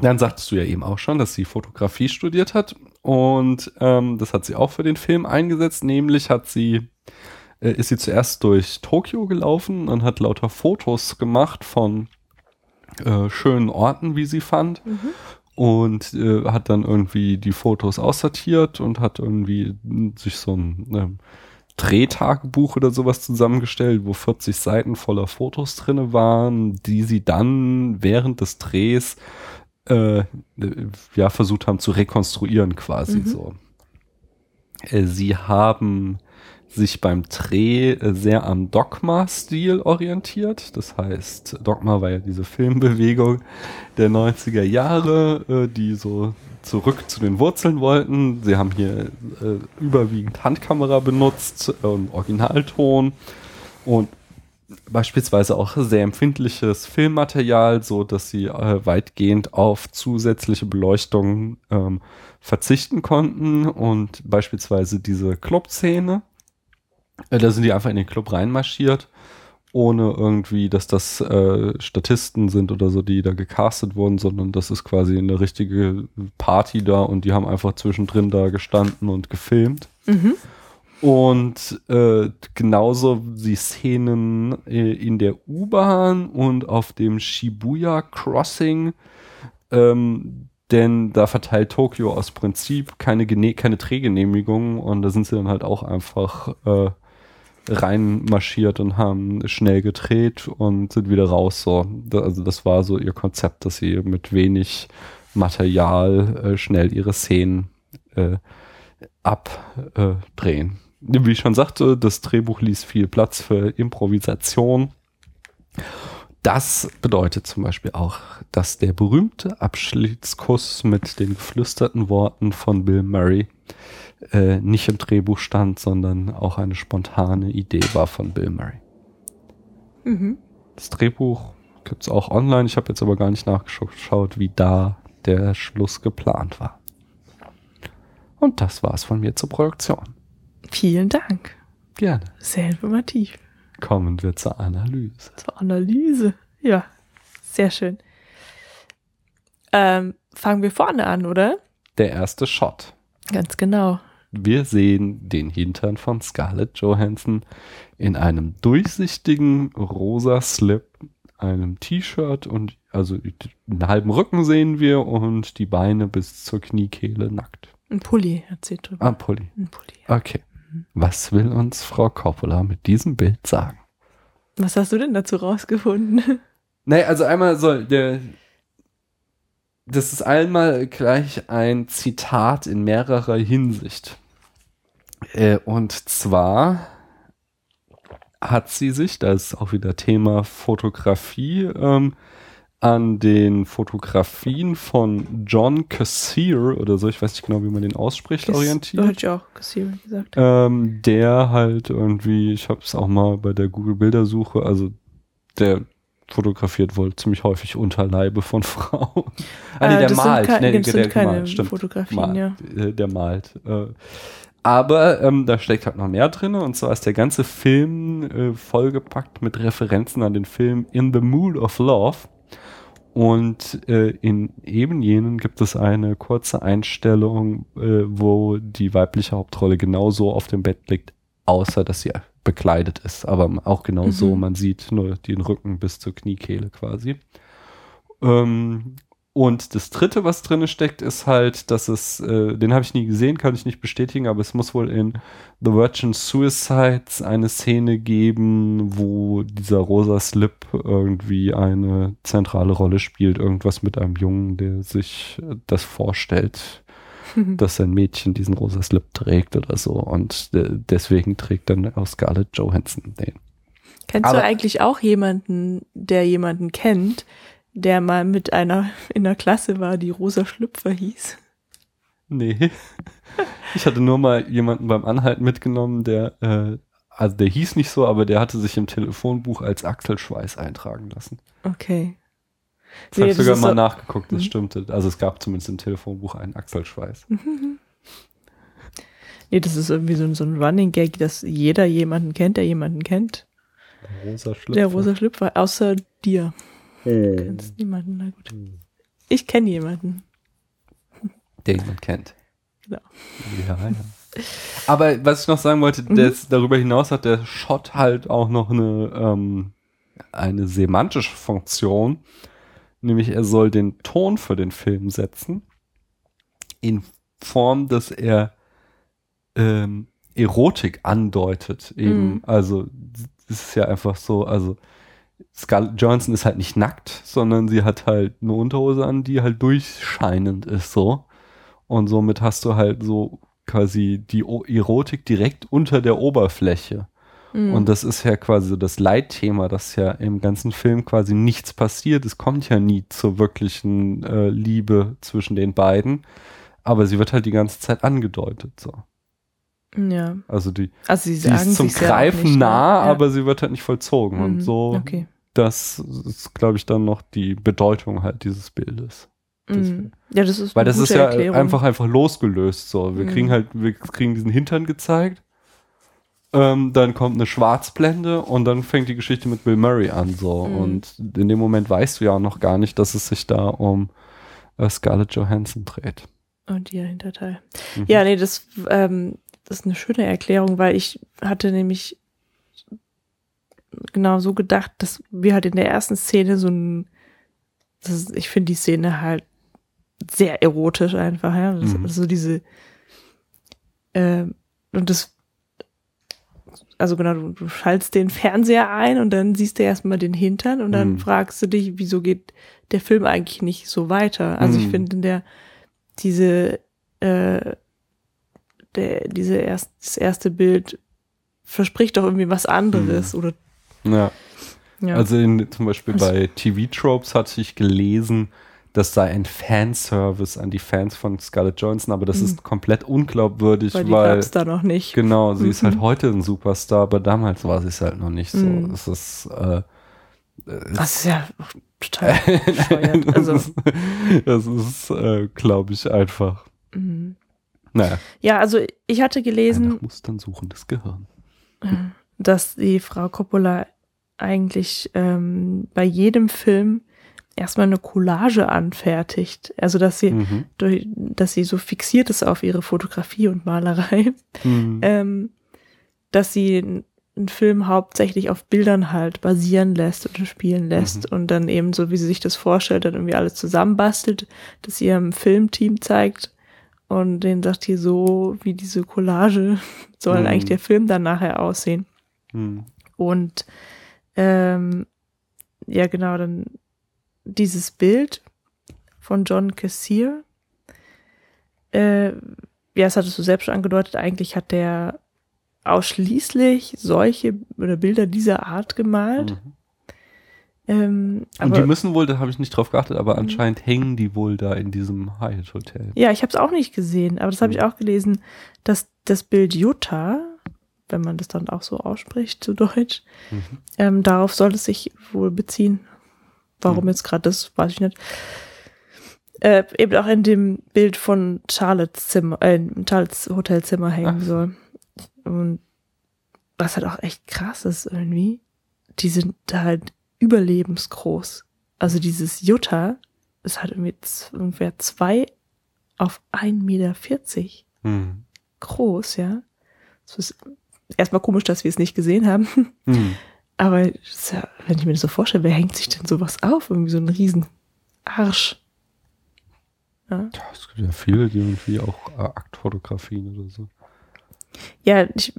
Dann sagtest du ja eben auch schon, dass sie Fotografie studiert hat und ähm, das hat sie auch für den Film eingesetzt. Nämlich hat sie äh, ist sie zuerst durch Tokio gelaufen und hat lauter Fotos gemacht von äh, schönen Orten, wie sie fand. Und äh, hat dann irgendwie die Fotos aussortiert und hat irgendwie sich so ein ähm, Drehtagebuch oder sowas zusammengestellt, wo 40 Seiten voller Fotos drinne waren, die sie dann während des Drehs äh, ja versucht haben zu rekonstruieren quasi so. Äh, sie haben sich beim Dreh äh, sehr am Dogma-Stil orientiert. Das heißt, Dogma war ja diese Filmbewegung der 90er Jahre, äh, die so zurück zu den Wurzeln wollten. Sie haben hier äh, überwiegend Handkamera benutzt, ähm, Originalton und beispielsweise auch sehr empfindliches Filmmaterial, so dass sie weitgehend auf zusätzliche Beleuchtung ähm, verzichten konnten und beispielsweise diese Clubszene, da sind die einfach in den Club reinmarschiert, ohne irgendwie, dass das äh, Statisten sind oder so, die da gecastet wurden, sondern das ist quasi eine richtige Party da und die haben einfach zwischendrin da gestanden und gefilmt. Und äh, genauso die Szenen äh, in der U-Bahn und auf dem Shibuya Crossing, ähm, denn da verteilt Tokio aus Prinzip keine, Gene keine Drehgenehmigungen und da sind sie dann halt auch einfach äh, reinmarschiert und haben schnell gedreht und sind wieder raus. So, also das war so ihr Konzept, dass sie mit wenig Material äh, schnell ihre Szenen äh, abdrehen. Wie ich schon sagte, das Drehbuch ließ viel Platz für Improvisation. Das bedeutet zum Beispiel auch, dass der berühmte Abschiedskuss mit den geflüsterten Worten von Bill Murray äh, nicht im Drehbuch stand, sondern auch eine spontane Idee war von Bill Murray. Das Drehbuch gibt es auch online. Ich habe jetzt aber gar nicht nachgeschaut, wie da der Schluss geplant war. Und das war's von mir zur Produktion. Vielen Dank. Gerne. Sehr informativ. Kommen wir zur Analyse. Zur Analyse. Ja, sehr schön. Ähm, fangen wir vorne an, oder? Der erste Shot. Ganz genau. Wir sehen den Hintern von Scarlett Johansson in einem durchsichtigen rosa Slip, einem T-Shirt und also einen halben Rücken sehen wir und die Beine bis zur Kniekehle nackt. Ein Pulli erzählt drüber. Ah, Pulli. Ein Pulli. ja. Okay. Was will uns Frau Coppola mit diesem Bild sagen? Was hast du denn dazu rausgefunden? [laughs] Nee, also einmal soll der. Das ist einmal gleich ein Zitat in mehrerer Hinsicht. Äh, und zwar hat sie sich, da ist auch wieder Thema Fotografie, ähm, an den Fotografien von John Cassier oder so, ich weiß nicht genau, wie man den ausspricht, Das orientiert. Hätte ich auch Cassier gesagt. Ähm, der halt irgendwie, ich habe es auch mal bei der Google Bildersuche, also der fotografiert wohl ziemlich häufig Unterleibe von [laughs] Frauen. ah, nee, Äh, der das sind malt. kei- nee, das der sind keine malt. Fotografien, Malt, ja. äh, Der malt. Äh, aber ähm, da steckt halt noch mehr drin und zwar ist der ganze Film äh, vollgepackt mit Referenzen an den Film In the Mood of Love. Und äh, in eben jenen gibt es eine kurze Einstellung, äh, wo die weibliche Hauptrolle genauso auf dem Bett liegt, außer dass sie bekleidet ist. Aber auch genau so, Mhm. man sieht nur den Rücken bis zur Kniekehle quasi. Ähm, und das dritte, was drin steckt, ist halt, dass es, äh, den habe ich nie gesehen, kann ich nicht bestätigen, aber es muss wohl in The Virgin Suicides eine Szene geben, wo dieser rosa Slip irgendwie eine zentrale Rolle spielt. Irgendwas mit einem Jungen, der sich äh, das vorstellt, [laughs] dass ein Mädchen diesen rosa Slip trägt oder so. Und äh, deswegen trägt dann auch Scarlett Johansson den. Kennst Aber- du eigentlich auch jemanden, der jemanden kennt, der mal mit einer in der Klasse war, die Rosa Schlüpfer hieß? Nee. Ich hatte nur mal jemanden beim Anhalten mitgenommen, der, äh, also der hieß nicht so, aber der hatte sich im Telefonbuch als Axel Schweiß eintragen lassen. Okay. Das habe Nee, ich das sogar mal so- nachgeguckt, das Mhm. stimmte. Also es gab zumindest im Telefonbuch einen Axel Schweiß. [laughs] Nee, das ist irgendwie so, ein- so ein Running Gag, dass jeder jemanden kennt, der jemanden kennt. Der rosa Schlüpfer. Der rosa Schlüpfer, außer dir. Du kennst niemanden, na gut. Ich kenne jemanden. Den man kennt. Genau. Ja, ja. Aber was ich noch sagen wollte, Mhm. das, darüber hinaus hat der Shot halt auch noch eine, ähm, eine semantische Funktion. Nämlich er soll den Ton für den Film setzen. In Form, dass er ähm, Erotik andeutet. Eben, Mhm. also es ist ja einfach so, also Scarlett Johansson ist halt nicht nackt, sondern sie hat halt eine Unterhose an, die halt durchscheinend ist so. Und somit hast du halt so quasi die o Erotik direkt unter der Oberfläche. Mhm. Und das ist ja quasi so das Leitthema, dass ja im ganzen Film quasi nichts passiert. Es kommt ja nie zur wirklichen äh, Liebe zwischen den beiden. Aber sie wird halt die ganze Zeit angedeutet. So. Ja. Also die, Also sie sie ist zum Greifen nicht, ne? nah, Ja. aber sie wird halt nicht vollzogen. Und Mhm, so, Okay. das ist, glaube ich, dann noch die Bedeutung halt dieses Bildes. Mhm. Ja, das ist Weil das ist ja Erklärung. einfach einfach losgelöst so. Wir Mhm. kriegen halt, wir kriegen diesen Hintern gezeigt. Ähm, dann kommt eine Schwarzblende und dann fängt die Geschichte mit Bill Murray an so. Mhm. Und in dem Moment weißt du ja auch noch gar nicht, dass es sich da um äh, Scarlett Johansson dreht. Und ihr Hinterteil. Mhm. Ja, nee, das, ähm, das ist eine schöne Erklärung, weil ich hatte nämlich genau so gedacht, dass wir halt in der ersten Szene so ein, das ist, ich finde die Szene halt sehr erotisch einfach, ja. Das, Mhm. Also diese, ähm, und das, also genau, du, du schaltest den Fernseher ein und dann siehst du erstmal den Hintern und dann Mhm. fragst du dich, wieso geht der Film eigentlich nicht so weiter? Also ich Mhm. finde in der, diese, äh, der, diese erst, das erste Bild verspricht doch irgendwie was anderes oder, Ja. ja. Also in, zum Beispiel Also- bei TV-Tropes hatte ich gelesen, das sei ein Fanservice an die Fans von Scarlett Johansson, aber das Mhm. ist komplett unglaubwürdig, weil die weil da noch nicht. Genau, sie ist Mhm. halt heute ein Superstar, aber damals war sie es halt noch nicht so. Mhm. Es ist, äh, Das ist ja total [laughs] bescheuert. das Also, ist, das ist äh, glaube ich, einfach. mhm. Naja, ja, also ich hatte gelesen, nach Mustern suchendes Gehirn. dass die Frau Coppola eigentlich ähm, bei jedem Film erstmal eine Collage anfertigt. Also dass sie Mhm. durch, dass sie so fixiert ist auf ihre Fotografie und Malerei, Mhm. ähm, dass sie einen Film hauptsächlich auf Bildern halt basieren lässt und spielen lässt und dann eben so, wie sie sich das vorstellt, dann irgendwie alles zusammenbastelt, das ihrem Filmteam zeigt und denen sagt hier so, wie diese Collage [laughs] soll Mhm. eigentlich der Film dann nachher aussehen. Mhm. Und ähm, ja, genau, dann dieses Bild von John Cassier. Äh, ja, das hattest du selbst schon angedeutet, eigentlich hat der ausschließlich solche oder Bilder dieser Art gemalt. Mhm. Ähm, Und die müssen wohl, da habe ich nicht drauf geachtet, aber anscheinend hängen die wohl da in diesem Hyatt Hotel. ja, ich habe es auch nicht gesehen, aber das habe ich auch gelesen, dass das Bild Jutta, wenn man das dann auch so ausspricht zu Deutsch, Mhm. ähm, darauf soll es sich wohl beziehen. Warum Mhm. jetzt gerade das, weiß ich nicht. Äh, eben auch in dem Bild von Charlottes Zimmer, äh, Charlottes Hotelzimmer hängen Ach so. soll. Und was halt auch echt krass ist irgendwie, die sind da halt überlebensgroß. Also dieses Jutta ist halt irgendwie ungefähr zwei auf 1,40 Meter Hm. groß, ja. Das ist erstmal komisch, dass wir es nicht gesehen haben. Hm. [laughs] Aber ja, wenn ich mir das so vorstelle, wer hängt sich denn sowas auf? Irgendwie so ein riesen Arsch. Ja, Ja, es gibt ja viele, die irgendwie auch äh, Aktfotografien oder so. ja ich,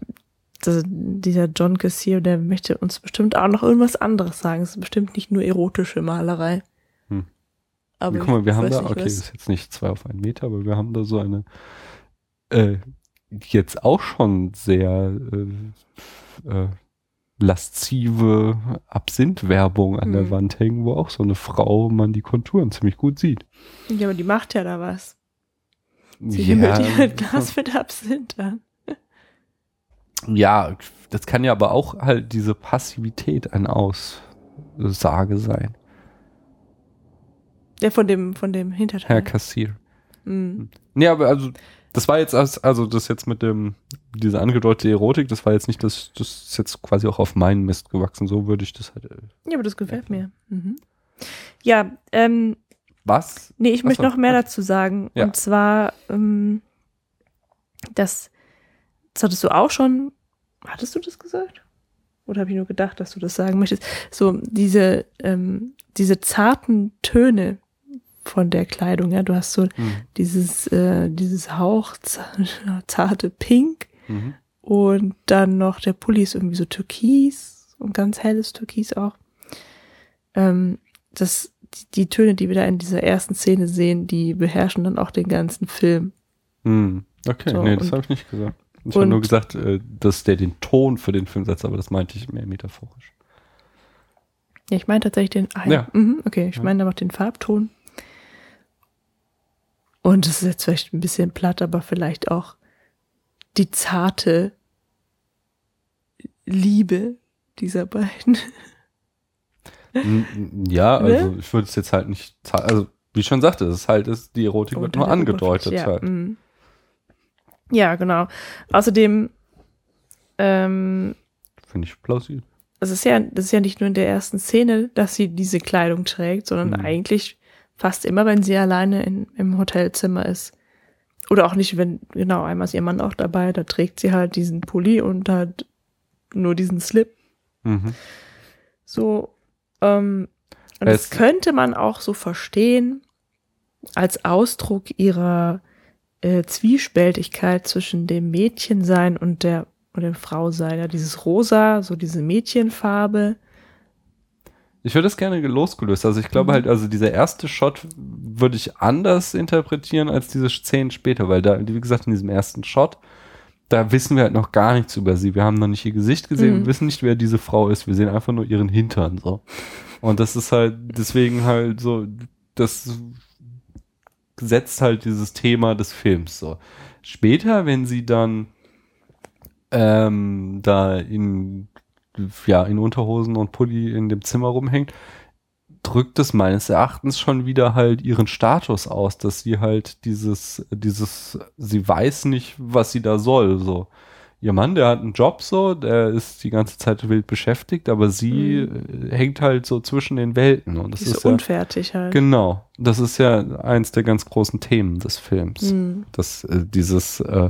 dieser John Cassier, der möchte uns bestimmt auch noch irgendwas anderes sagen. Es ist bestimmt nicht nur erotische Malerei. Hm. Aber Guck mal, wir haben da, okay, was- das ist jetzt nicht zwei auf einen Meter, aber wir haben da so eine äh, jetzt auch schon sehr äh, äh, laszive Absinth-Werbung an der Mhm. Wand hängen, wo auch so eine Frau man die Konturen ziemlich gut sieht. Ja, aber die macht ja da was. Sie himmelt ihr ein Glas [laughs] mit Absinth an. Ja, das kann ja aber auch halt diese Passivität ein Aussage sein. Ja, von dem, von dem Herr Hinterteil. Kassier. Mhm. Nee, aber also, das war jetzt, als- also das jetzt mit dem, diese angedeutete Erotik, das war jetzt nicht, das, das ist jetzt quasi auch auf meinen Mist gewachsen, so würde ich das halt. äh, Ja, aber das gefällt mir. Mhm. Ja, ähm, Was? nee, ich Ach möchte noch mehr dazu sagen. Ja. Und zwar, ähm, das, das hattest du auch schon, hattest du das gesagt? Oder habe ich nur gedacht, dass du das sagen möchtest? So, diese, ähm, diese zarten Töne von der Kleidung, ja, du hast so Hm. dieses, äh, dieses Hauch [laughs] zarte Pink Mhm. und dann noch der Pulli ist irgendwie so türkis und ganz helles Türkis auch. Ähm, das, die, die Töne, die wir da in dieser ersten Szene sehen, die beherrschen dann auch den ganzen Film. Hm. Okay, So, nee, das habe ich nicht gesagt. Ich habe nur gesagt, äh, dass der den Ton für den Film setzt, aber das meinte ich mehr metaphorisch. Ja, ich meine tatsächlich den, ah, ja. Ja. Mhm, okay, ich Ja. meine aber den Farbton. Und es ist jetzt vielleicht ein bisschen platt, aber vielleicht auch die zarte Liebe dieser beiden. N- n- ja, Ne? also ich würde es jetzt halt nicht, also wie ich schon sagte, es ist halt, ist, die Erotik wird Unter nur der angedeutet Oberfläche, halt. Ja, mhm. Ja genau. Außerdem, ähm, Finde ich plausibel. es ist ja, das ist ja nicht nur in der ersten Szene, dass sie diese Kleidung trägt, sondern Mhm. eigentlich fast immer, wenn sie alleine in, im Hotelzimmer ist. Oder auch nicht, wenn, genau, einmal ist ihr Mann auch dabei, da trägt sie halt diesen Pulli und halt nur diesen Slip. Mhm. So, ähm, und das Es- könnte man auch so verstehen als Ausdruck ihrer äh, Zwiespältigkeit zwischen dem Mädchensein und der und dem Frausein. Ja, dieses Rosa, so diese Mädchenfarbe. Ich würde es gerne losgelöst. Also ich glaube Mhm. halt, also dieser erste Shot würde ich anders interpretieren als diese Szenen später, weil da, wie gesagt, in diesem ersten Shot, da wissen wir halt noch gar nichts über sie. Wir haben noch nicht ihr Gesicht gesehen, Mhm. wir wissen nicht, wer diese Frau ist. Wir sehen einfach nur ihren Hintern so. Und das ist halt deswegen halt so, das setzt halt dieses Thema des Films so. Später, wenn sie dann ähm, da in ja in Unterhosen und Pulli in dem Zimmer rumhängt, drückt es meines Erachtens schon wieder halt ihren Status aus, dass sie halt dieses dieses sie weiß nicht, was sie da soll so. Ihr Mann, der hat einen Job so, der ist die ganze Zeit wild beschäftigt, aber sie äh, hängt halt so zwischen den Welten und das ist ist so ja unfertig halt. genau, das ist ja eins der ganz großen Themen des Films Mhm. das äh, dieses äh,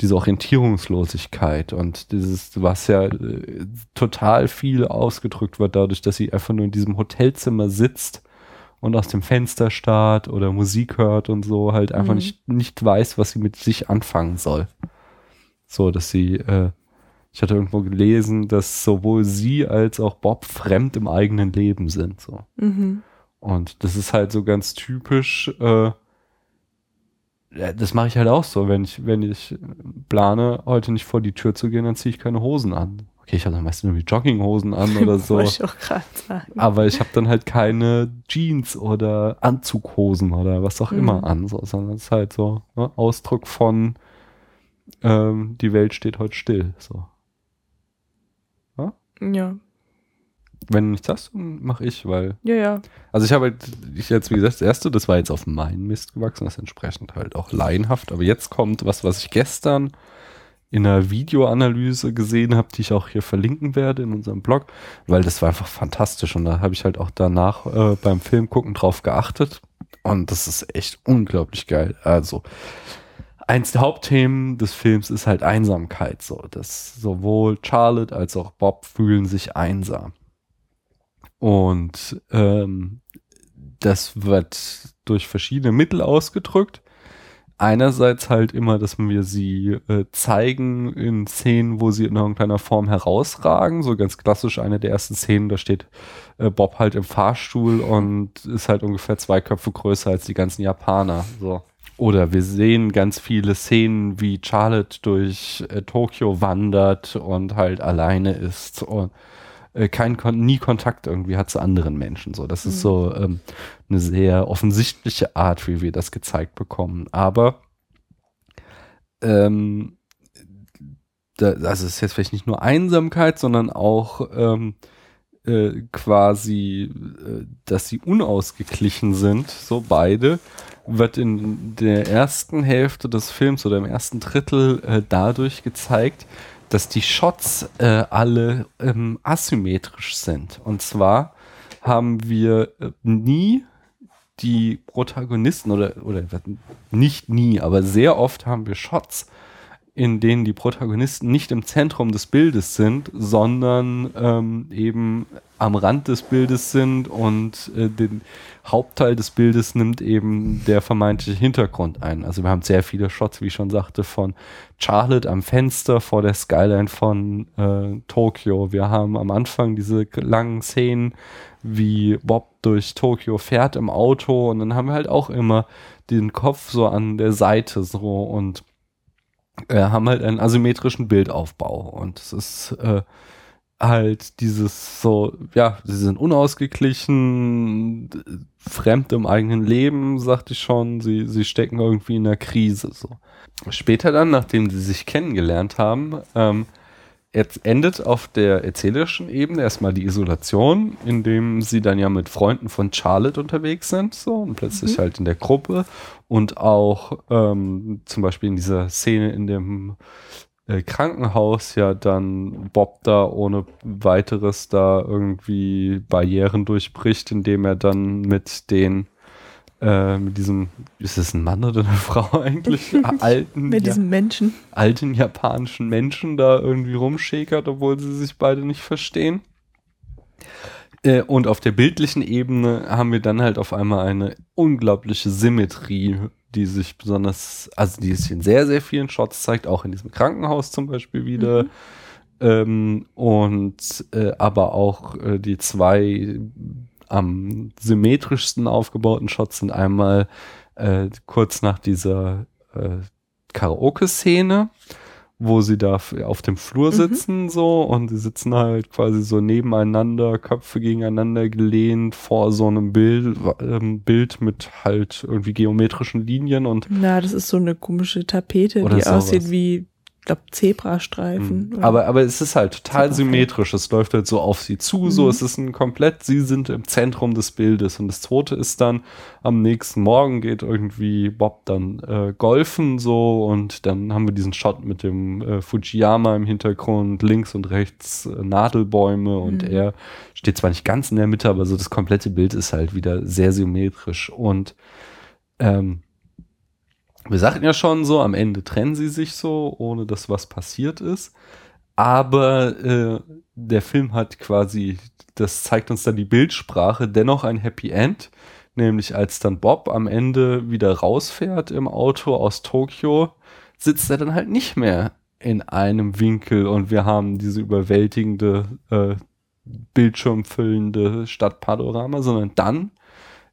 diese Orientierungslosigkeit und dieses was ja äh, total viel ausgedrückt wird dadurch, dass sie einfach nur in diesem Hotelzimmer sitzt und aus dem Fenster starrt oder Musik hört und so halt einfach Mhm. nicht nicht weiß, was sie mit sich anfangen soll. So, dass sie äh, ich hatte irgendwo gelesen, dass sowohl sie als auch Bob fremd im eigenen Leben sind so. Mhm. Und das ist halt so ganz typisch. Äh, das mache ich halt auch so, wenn ich wenn ich plane, heute nicht vor die Tür zu gehen, dann ziehe ich keine Hosen an. Okay, ich habe dann meistens irgendwie Jogginghosen an oder [laughs] so. Wollte ich auch gerade sagen. Aber ich habe dann halt keine Jeans oder Anzughosen oder was auch Mhm. immer an, so, sondern es ist halt so ne, Ausdruck von ähm, die Welt steht heute still. So. Ja, Wenn du nichts hast, mache ich, weil. ja, ja. Also ich habe halt, ich jetzt, wie gesagt, das erste, das war jetzt auf meinen Mist gewachsen, das ist entsprechend halt auch laienhaft. Aber jetzt kommt was, was ich gestern in einer Videoanalyse gesehen habe, die ich auch hier verlinken werde in unserem Blog, weil das war einfach fantastisch und da habe ich halt auch danach äh, beim Film gucken drauf geachtet und das ist echt unglaublich geil. Also eins der Hauptthemen des Films ist halt Einsamkeit, so dass sowohl Charlotte als auch Bob fühlen sich einsam und ähm, das wird durch verschiedene Mittel ausgedrückt einerseits halt immer, dass wir sie äh, zeigen in Szenen, wo sie in irgendeiner Form herausragen. So ganz klassisch eine der ersten Szenen, da steht äh, Bob halt im Fahrstuhl und ist halt ungefähr zwei Köpfe größer als die ganzen Japaner. So. Oder wir sehen ganz viele Szenen, wie Charlotte durch äh, Tokio wandert und halt alleine ist und äh, kein Kon nie Kontakt irgendwie hat zu anderen Menschen. So, das ist so ähm, eine sehr offensichtliche Art, wie wir das gezeigt bekommen. Aber ähm, da, also es ist jetzt vielleicht nicht nur Einsamkeit, sondern auch ähm, äh, quasi, äh, dass sie unausgeglichen sind, so beide, wird in der ersten Hälfte des Films oder im ersten Drittel äh, dadurch gezeigt, dass die Shots äh, alle ähm, asymmetrisch sind. Und zwar haben wir äh, nie die Protagonisten oder, oder nicht nie, aber sehr oft haben wir Shots, in denen die Protagonisten nicht im Zentrum des Bildes sind, sondern ähm, eben am Rand des Bildes sind und äh, den Hauptteil des Bildes nimmt eben der vermeintliche Hintergrund ein. Also wir haben sehr viele Shots, wie ich schon sagte, von Charlotte am Fenster vor der Skyline von äh, Tokio. Wir haben am Anfang diese langen Szenen, wie Bob durch Tokio fährt im Auto und dann haben wir halt auch immer den Kopf so an der Seite so und äh, haben halt einen asymmetrischen Bildaufbau und es ist äh, halt dieses so, ja, sie sind unausgeglichen, fremd im eigenen Leben, sagte ich schon, sie, sie stecken irgendwie in einer Krise so. Später dann, nachdem sie sich kennengelernt haben, ähm, Jetzt endet auf der erzählerischen Ebene erstmal die Isolation, indem sie dann ja mit Freunden von Charlotte unterwegs sind, so und plötzlich halt in der Gruppe. Und auch ähm, zum Beispiel in dieser Szene in dem äh, Krankenhaus ja dann Bob da ohne weiteres da irgendwie Barrieren durchbricht, indem er dann mit den äh, mit diesem, ist es ein Mann oder eine [laughs] Frau eigentlich? [laughs] alten Mit ja, diesem Menschen. alten japanischen Menschen da irgendwie rumschäkert, obwohl sie sich beide nicht verstehen. Äh, und auf der bildlichen Ebene haben wir dann halt auf einmal eine unglaubliche Symmetrie, die sich besonders, also die es in sehr, sehr vielen Shots zeigt, auch in diesem Krankenhaus zum Beispiel wieder. Ähm, und äh, aber auch äh, die zwei am symmetrischsten aufgebauten Shots sind einmal äh, kurz nach dieser äh, Karaoke-Szene, wo sie da auf dem Flur sitzen so und sie sitzen halt quasi so nebeneinander, Köpfe gegeneinander gelehnt vor so einem Bild, ähm, Bild mit halt irgendwie geometrischen Linien und Na, das ist so eine komische Tapete, die aussieht wie, glaube, Zebrastreifen. Mhm. Aber, aber es ist halt total symmetrisch. Es läuft halt so auf sie zu, so Mhm. es ist ein komplett, sie sind im Zentrum des Bildes. Und das zweite ist dann, am nächsten Morgen geht irgendwie Bob dann äh, golfen so und dann haben wir diesen Shot mit dem äh, Fujiyama im Hintergrund, links und rechts äh, Nadelbäume und Mhm. er steht zwar nicht ganz in der Mitte, aber so das komplette Bild ist halt wieder sehr symmetrisch. Und ähm, wir sagten ja schon so, am Ende trennen sie sich so, ohne dass was passiert ist. Aber äh, der Film hat quasi, das zeigt uns dann die Bildsprache, dennoch ein Happy End. Nämlich als dann Bob am Ende wieder rausfährt im Auto aus Tokio, sitzt er dann halt nicht mehr in einem Winkel und wir haben diese überwältigende äh, bildschirmfüllende Stadtpanorama, sondern dann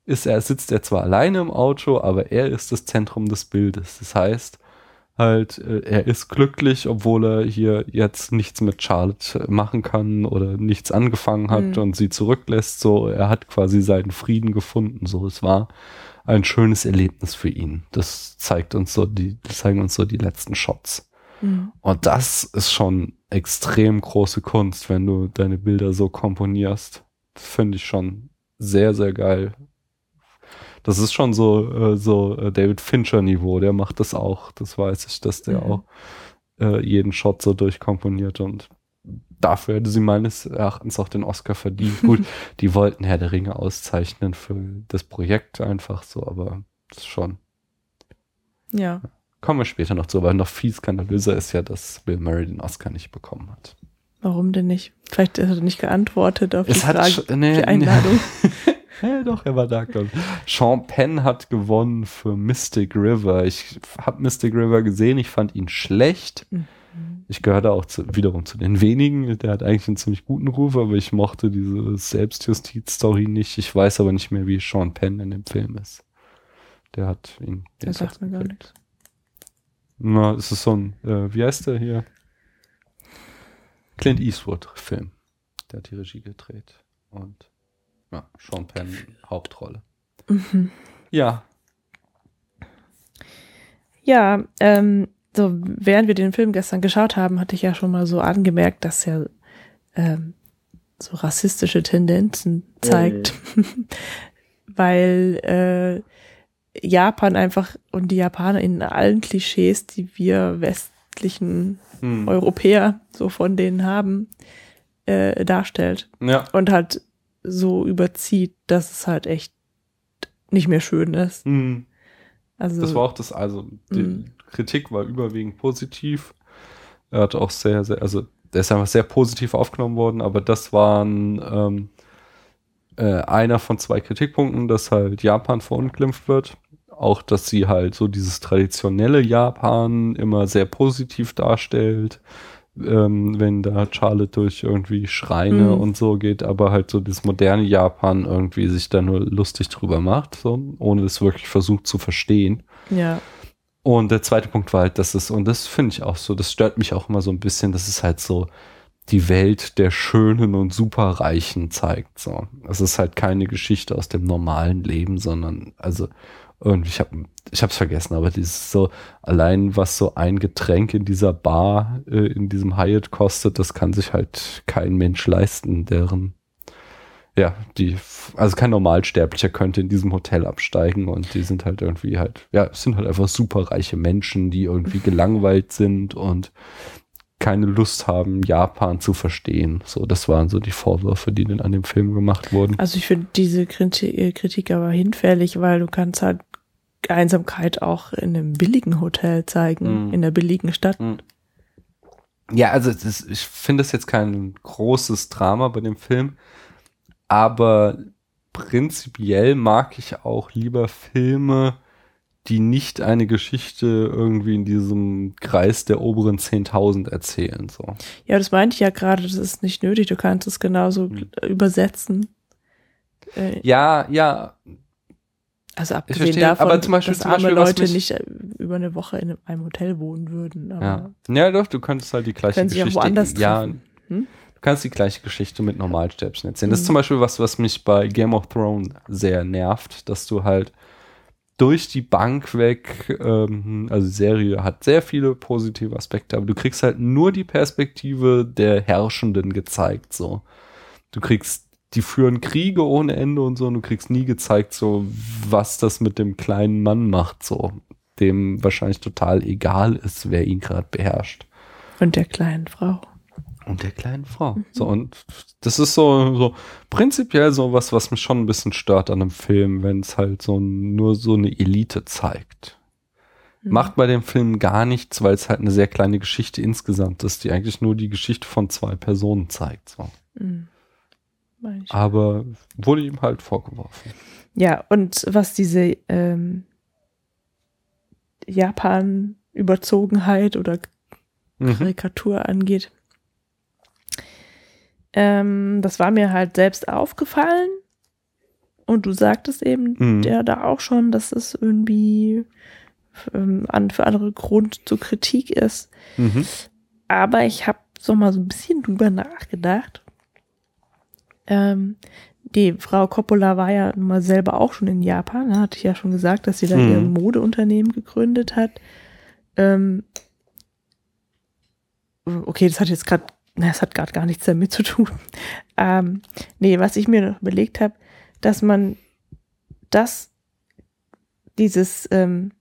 ist er, sitzt er zwar alleine im Auto, aber er ist das Zentrum des Bildes. Das heißt, halt, äh, er ist glücklich, obwohl er hier jetzt nichts mit Charlotte machen kann oder nichts angefangen hat Mhm. und sie zurücklässt. So, er hat quasi seinen Frieden gefunden. So, es war ein schönes Erlebnis für ihn. Das zeigt uns so die, zeigen uns so die letzten Shots. Mhm. Und das ist schon extrem große Kunst, wenn du deine Bilder so komponierst. Finde ich schon sehr, sehr geil. Das ist schon so, äh, so äh, David Fincher-Niveau, der macht das auch. Das weiß ich, dass der Mhm. auch äh, jeden Shot so durchkomponiert und dafür hätte sie meines Erachtens auch den Oscar verdient. [laughs] Gut, die wollten Herr der Ringe auszeichnen für das Projekt einfach so, aber das ist schon. Ja. Kommen wir später noch zu, aber noch viel skandalöser ist ja, dass Bill Murray den Oscar nicht bekommen hat. Warum denn nicht? Vielleicht hat er nicht geantwortet auf die Es hat Frage, sch- nee, die Einladung. [laughs] Ja, doch, er war da, glaube ich. Sean Penn hat gewonnen für Mystic River. Ich habe Mystic River gesehen, ich fand ihn schlecht. Mhm. Ich gehörte auch zu, wiederum zu den wenigen. Der hat eigentlich einen ziemlich guten Ruf, aber ich mochte diese Selbstjustiz-Story nicht. Ich weiß aber nicht mehr, wie Sean Penn in dem Film ist. Der hat ihn. Das sagt mir gar nichts. Na, es ist so ein, äh, wie heißt der hier? Clint Eastwood-Film. Der hat die Regie gedreht. Und ja, Sean Penn, Hauptrolle. Mhm. Ja. Ja, ähm, so während wir den Film gestern geschaut haben, hatte ich ja schon mal so angemerkt, dass er ähm, so rassistische Tendenzen zeigt, [laughs] weil äh, Japan einfach und die Japaner in allen Klischees, die wir westlichen Hm. Europäer so von denen haben, äh, darstellt Ja. und halt so überzieht, dass es halt echt nicht mehr schön ist. Hm. Also Das war auch das, also die Mhm. Kritik war überwiegend positiv. Er hat auch sehr, sehr, also der ist einfach sehr positiv aufgenommen worden, aber das waren ähm, äh, einer von zwei Kritikpunkten, dass halt Japan verunglimpft wird. Auch, dass sie halt so dieses traditionelle Japan immer sehr positiv darstellt, ähm, wenn da Charlotte durch irgendwie Schreine Mhm. und so geht, aber halt so das moderne Japan irgendwie sich da nur lustig drüber macht, so, ohne es wirklich versucht zu verstehen. ja, Und der zweite Punkt war halt, dass es, und das finde ich auch so, das stört mich auch immer so ein bisschen, dass es halt so die Welt der Schönen und Superreichen zeigt. So. Es ist halt keine Geschichte aus dem normalen Leben, sondern, also, irgendwie, ich habe ich hab's vergessen, aber dieses so, allein was so ein Getränk in dieser Bar, äh, in diesem Hyatt kostet, das kann sich halt kein Mensch leisten, deren ja, die, also kein Normalsterblicher könnte in diesem Hotel absteigen und die sind halt irgendwie halt, ja, sind halt einfach superreiche Menschen, die irgendwie gelangweilt sind und keine Lust haben, Japan zu verstehen. So, das waren so die Vorwürfe, die dann an dem Film gemacht wurden. Also ich finde diese äh, Kritik aber hinfällig, weil du kannst halt Einsamkeit auch in einem billigen Hotel zeigen, Mhm. in der billigen Stadt. Ja, also ist, ich finde es jetzt kein großes Drama bei dem Film, aber prinzipiell mag ich auch lieber Filme, die nicht eine Geschichte irgendwie in diesem Kreis der oberen 10.000 erzählen. So. Ja, das meinte ich ja gerade, das ist nicht nötig, du kannst es genauso Mhm. übersetzen. Äh, Ja, ja, also abgesehen verstehe, davon, aber zum Beispiel- dass zum Beispiel, Leute mich- nicht äh, über eine Woche in einem Hotel wohnen würden. Ja. Ja, doch, du könntest halt die gleiche Geschichte. woanders ja. Hm? Du kannst die gleiche Geschichte mit Normalsterblichen erzählen. Das ist Mhm. zum Beispiel was, was mich bei Game of Thrones sehr nervt, dass du halt durch die Bank weg, ähm, also die Serie hat sehr viele positive Aspekte, aber du kriegst halt nur die Perspektive der Herrschenden gezeigt, so. Du kriegst, die führen Kriege ohne Ende und so, und du kriegst nie gezeigt, so, was das mit dem kleinen Mann macht, so. Dem wahrscheinlich total egal ist, wer ihn gerade beherrscht Und der kleinen Frau. und der kleinen Frau. So, und das ist so, so prinzipiell so was, was mich schon ein bisschen stört an einem Film, wenn es halt so nur so eine Elite zeigt. Mhm. Macht bei dem Film gar nichts, weil es halt eine sehr kleine Geschichte insgesamt ist, die eigentlich nur die Geschichte von zwei Personen zeigt. So. Mhm. Aber wurde ihm halt vorgeworfen. Ja, und was diese ähm, Japan-Überzogenheit oder Mhm. Karikatur angeht. Ähm, das war mir halt selbst aufgefallen. Und du sagtest eben Mhm. ja da auch schon, dass es irgendwie ähm, an, für andere Grund zur Kritik ist. Mhm. Aber ich habe so mal so ein bisschen drüber nachgedacht. Ähm, die Frau Coppola war ja nun mal selber auch schon in Japan. Da hatte ich ja schon gesagt, dass sie da Mhm. ihr Modeunternehmen gegründet hat. Ähm, okay, das hat jetzt gerade, das hat gerade gar nichts damit zu tun. [laughs] Ähm, nee, was ich mir noch überlegt habe, dass man das, dieses, ähm,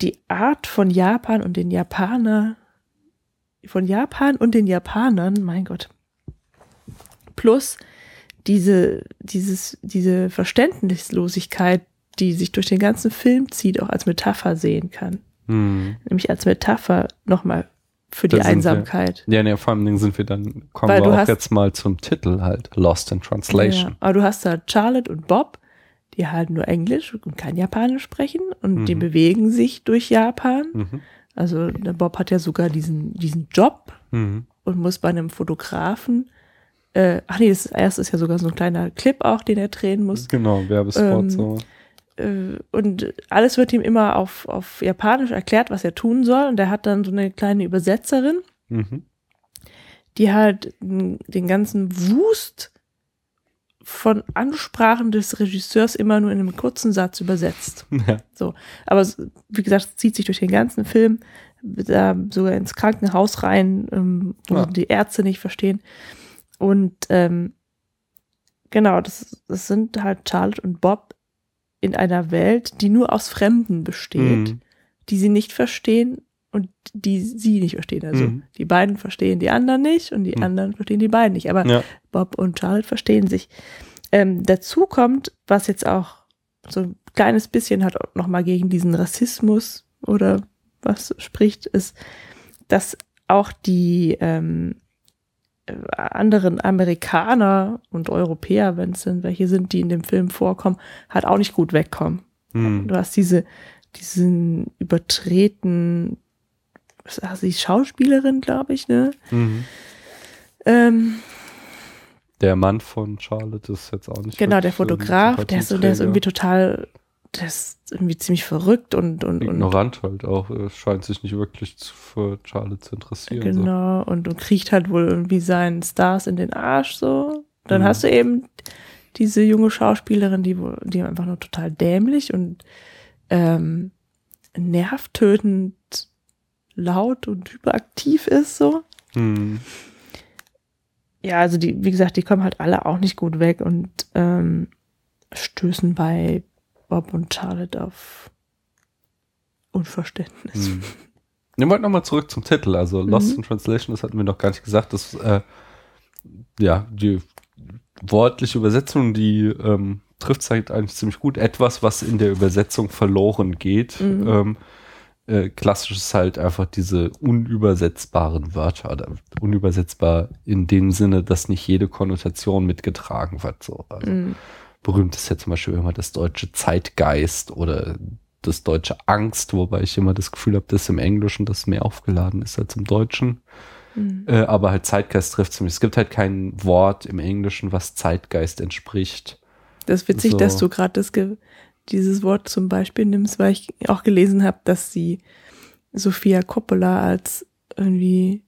die Art von Japan und den Japaner, von Japan und den Japanern, mein Gott, plus diese, dieses, diese Verständnislosigkeit, die sich durch den ganzen Film zieht, auch als Metapher sehen kann. Mhm. Nämlich als Metapher nochmal für die sind wir- Einsamkeit. Ja, nee, vor allem Dingen sind wir dann, kommen Weil wir auch hast- jetzt mal zum Titel halt, Lost in Translation. Ja, aber du hast da Charlotte und Bob, die halt nur Englisch und kein Japanisch sprechen und die Mhm. bewegen sich durch Japan. Mhm. Also der Bob hat ja sogar diesen, diesen Job Mhm. und muss bei einem Fotografen, äh, ach nee, das erste ist ja sogar so ein kleiner Clip auch, den er drehen muss. Genau, Werbespot Ähm, so. Äh, und alles wird ihm immer auf, auf Japanisch erklärt, was er tun soll. Und er hat dann so eine kleine Übersetzerin, Mhm. die halt den ganzen Wust von Ansprachen des Regisseurs immer nur in einem kurzen Satz übersetzt. [laughs] Ja. So. Aber wie gesagt, es zieht sich durch den ganzen Film, da sogar ins Krankenhaus rein, ähm, wo Ah. die Ärzte nicht verstehen. Und ähm, genau, das, das sind halt Charlotte und Bob in einer Welt, die nur aus Fremden besteht, Mhm. die sie nicht verstehen und die sie nicht verstehen. Also Mhm. die beiden verstehen die anderen nicht und die Mhm. anderen verstehen die beiden nicht. Aber Ja. Bob und Charlotte verstehen sich. Ähm, dazu kommt, was jetzt auch so ein kleines bisschen hat nochmal gegen diesen Rassismus oder was spricht, ist, dass auch die ähm, äh, anderen Amerikaner und Europäer, wenn es denn welche sind, die in dem Film vorkommen, halt auch nicht gut wegkommen. Mhm. Du hast diese, diesen übertreten, was heißt die Schauspielerin, glaube ich, ne? Mhm. Ähm, Der Mann von Charlotte ist jetzt auch nicht Genau, der Fotograf, der ist, der ist irgendwie total, der ist irgendwie ziemlich verrückt und, und, und ignorant halt auch. Er scheint sich nicht wirklich zu, für Charlotte zu interessieren. So. genau, und, und kriecht halt wohl irgendwie seinen Stars in den Arsch so. Dann Mhm. hast du eben diese junge Schauspielerin, die die einfach nur total dämlich und ähm, nervtötend laut und hyperaktiv ist so. Mhm. Ja, also die, wie gesagt, die kommen halt alle auch nicht gut weg und ähm, stößen bei Bob und Charlotte auf Unverständnis. Mhm. Wir wollten nochmal zurück zum Titel. Also Lost Mhm. in Translation, das hatten wir noch gar nicht gesagt. Das, äh, ja, die wortliche Übersetzung, die ähm, trifft es halt eigentlich ziemlich gut. Etwas, was in der Übersetzung verloren geht. Mhm. Ähm, äh, klassisch ist halt einfach diese unübersetzbaren Wörter oder unübersetzbar in dem Sinne, dass nicht jede Konnotation mitgetragen wird. So. Also, Mhm. Berühmt ist ja zum Beispiel immer das deutsche Zeitgeist oder das deutsche Angst, wobei ich immer das Gefühl habe, dass im Englischen das mehr aufgeladen ist als im Deutschen. Mhm. Äh, aber halt Zeitgeist trifft ziemlich. Es gibt halt kein Wort im Englischen, was Zeitgeist entspricht. Das ist witzig, So. dass du gerade dieses Wort zum Beispiel nimmst, weil ich auch gelesen habe, dass sie Sophia Coppola als irgendwie,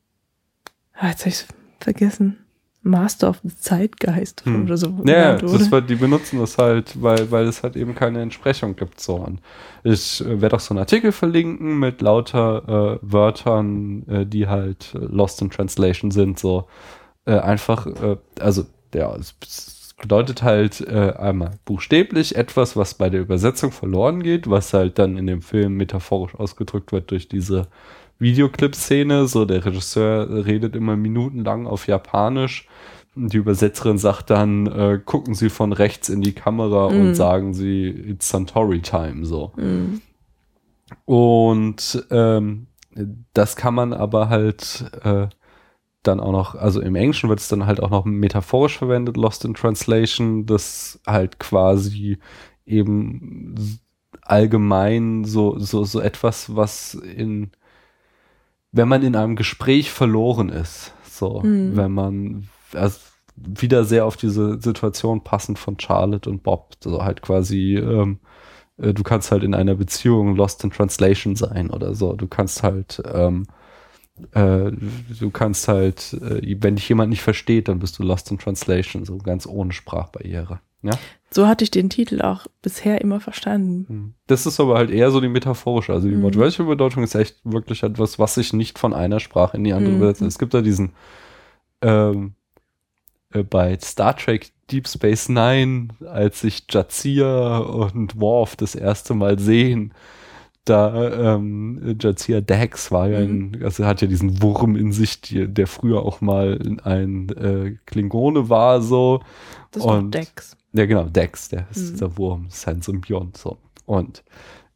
ah, jetzt habe ich vergessen, Master of the Zeitgeist Hm. oder so. Ja, genannt das war, die benutzen das halt, weil, weil es halt eben keine Entsprechung gibt. So. Und ich äh, werde auch so einen Artikel verlinken mit lauter äh, Wörtern, äh, die halt lost in translation sind. So äh, einfach, äh, also ja, es, es bedeutet halt äh, einmal buchstäblich etwas, was bei der Übersetzung verloren geht, was halt dann in dem Film metaphorisch ausgedrückt wird durch diese Videoclip-Szene. So der Regisseur redet immer minutenlang auf Japanisch. Und Die Übersetzerin sagt dann, äh, gucken Sie von rechts in die Kamera Mhm. und sagen Sie, it's Suntory Time, so. Mhm. Und ähm, das kann man aber halt äh, dann auch noch, also im Englischen wird es dann halt auch noch metaphorisch verwendet, Lost in Translation, das halt quasi eben allgemein so, so, so etwas, was in, wenn man in einem Gespräch verloren ist, so, Mhm. wenn man, also wieder sehr auf diese Situation passend von Charlotte und Bob, so halt quasi, ähm, äh, du kannst halt in einer Beziehung lost in translation sein oder so. Du kannst halt, ähm, äh, du kannst halt, äh, wenn dich jemand nicht versteht, dann bist du lost in translation, so ganz ohne Sprachbarriere. Ja? So hatte ich den Titel auch bisher immer verstanden. Hm. Das ist aber halt eher so die metaphorische. Also die Mhm. wortwörtliche Bedeutung ist echt wirklich etwas, was sich nicht von einer Sprache in die andere Mhm. übersetzt. Es gibt da diesen ähm, äh, bei Star Trek Deep Space Nine, als sich Jazia und Worf das erste Mal sehen, da ähm, Jazia Dax war ja ein, also er hat ja diesen Wurm in sich, die, der früher auch mal ein äh, Klingone war, so. Das ist doch Und- Dex. Ja, genau, Dex, der ist Mhm. dieser Wurm, das ist ein Symbiont, so. Und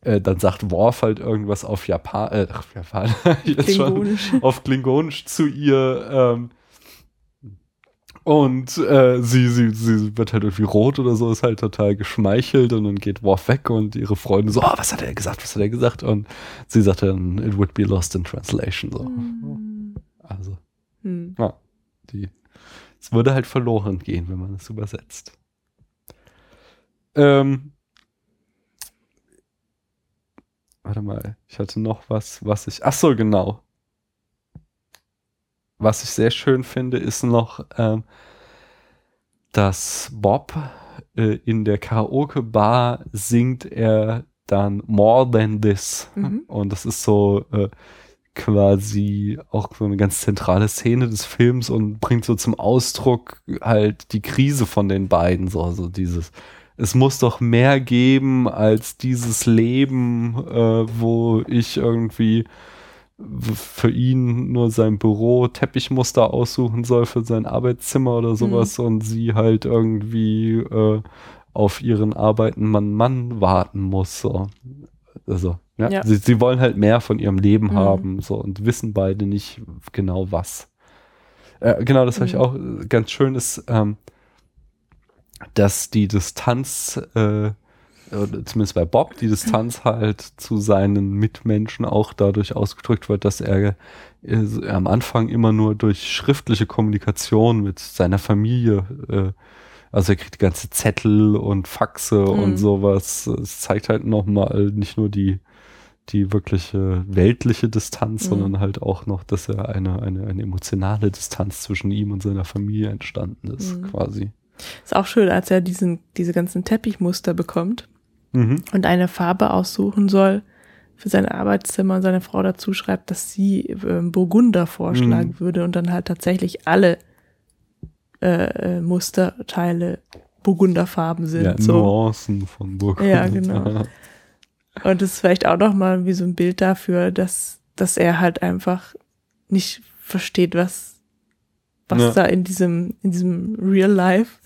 äh, dann sagt Worf halt irgendwas auf Japan, äh, auf Japan, [laughs] jetzt schon, [laughs] auf Klingonisch zu ihr, ähm, und äh, sie, sie, sie wird halt irgendwie rot oder so, ist halt total geschmeichelt und dann geht Worf weg und ihre Freunde so, oh, was hat er gesagt, was hat er gesagt? Und sie sagt dann, it would be lost in translation, so. Hm. Also, Hm. ja, die, es würde halt verloren gehen, wenn man es übersetzt. Ähm, warte mal, ich hatte noch was, was ich, ach so, genau. Was ich sehr schön finde, ist noch, ähm, dass Bob äh, in der Karaoke-Bar singt er dann More Than This. Mhm. Und das ist so äh, quasi auch so eine ganz zentrale Szene des Films und bringt so zum Ausdruck halt die Krise von den beiden. So, also dieses, es muss doch mehr geben als dieses Leben, äh, wo ich irgendwie für ihn nur sein Büro Teppichmuster aussuchen soll für sein Arbeitszimmer oder sowas und sie halt irgendwie äh, auf ihren Arbeiten Mann-Mann warten muss. So. Also, ja. Ja. Sie, sie wollen halt mehr von ihrem Leben Mhm. haben so und wissen beide nicht genau was. Äh, genau, das habe ich Mhm. auch äh, ganz schön ist, ähm, dass die Distanz, äh, zumindest bei Bob, die Distanz halt zu seinen Mitmenschen auch dadurch ausgedrückt wird, dass er äh, am Anfang immer nur durch schriftliche Kommunikation mit seiner Familie, äh, also er kriegt ganze Zettel und Faxe Mhm. und sowas. Es zeigt halt nochmal nicht nur die, die wirkliche weltliche Distanz, Mhm. sondern halt auch noch, dass er eine, eine, eine emotionale Distanz zwischen ihm und seiner Familie entstanden ist, Mhm. quasi. Ist auch schön, als er diesen, diese ganzen Teppichmuster bekommt Mhm. und eine Farbe aussuchen soll für sein Arbeitszimmer und seine Frau dazu schreibt, dass sie ähm, Burgunder vorschlagen Mhm. würde und dann halt tatsächlich alle äh, äh, Musterteile Burgunderfarben sind. Ja, so. Nuancen von Burgund. Ja, genau. [laughs] Und das ist vielleicht auch nochmal wie so ein Bild dafür, dass, dass er halt einfach nicht versteht, was, was Ja. da in diesem, in diesem Real Life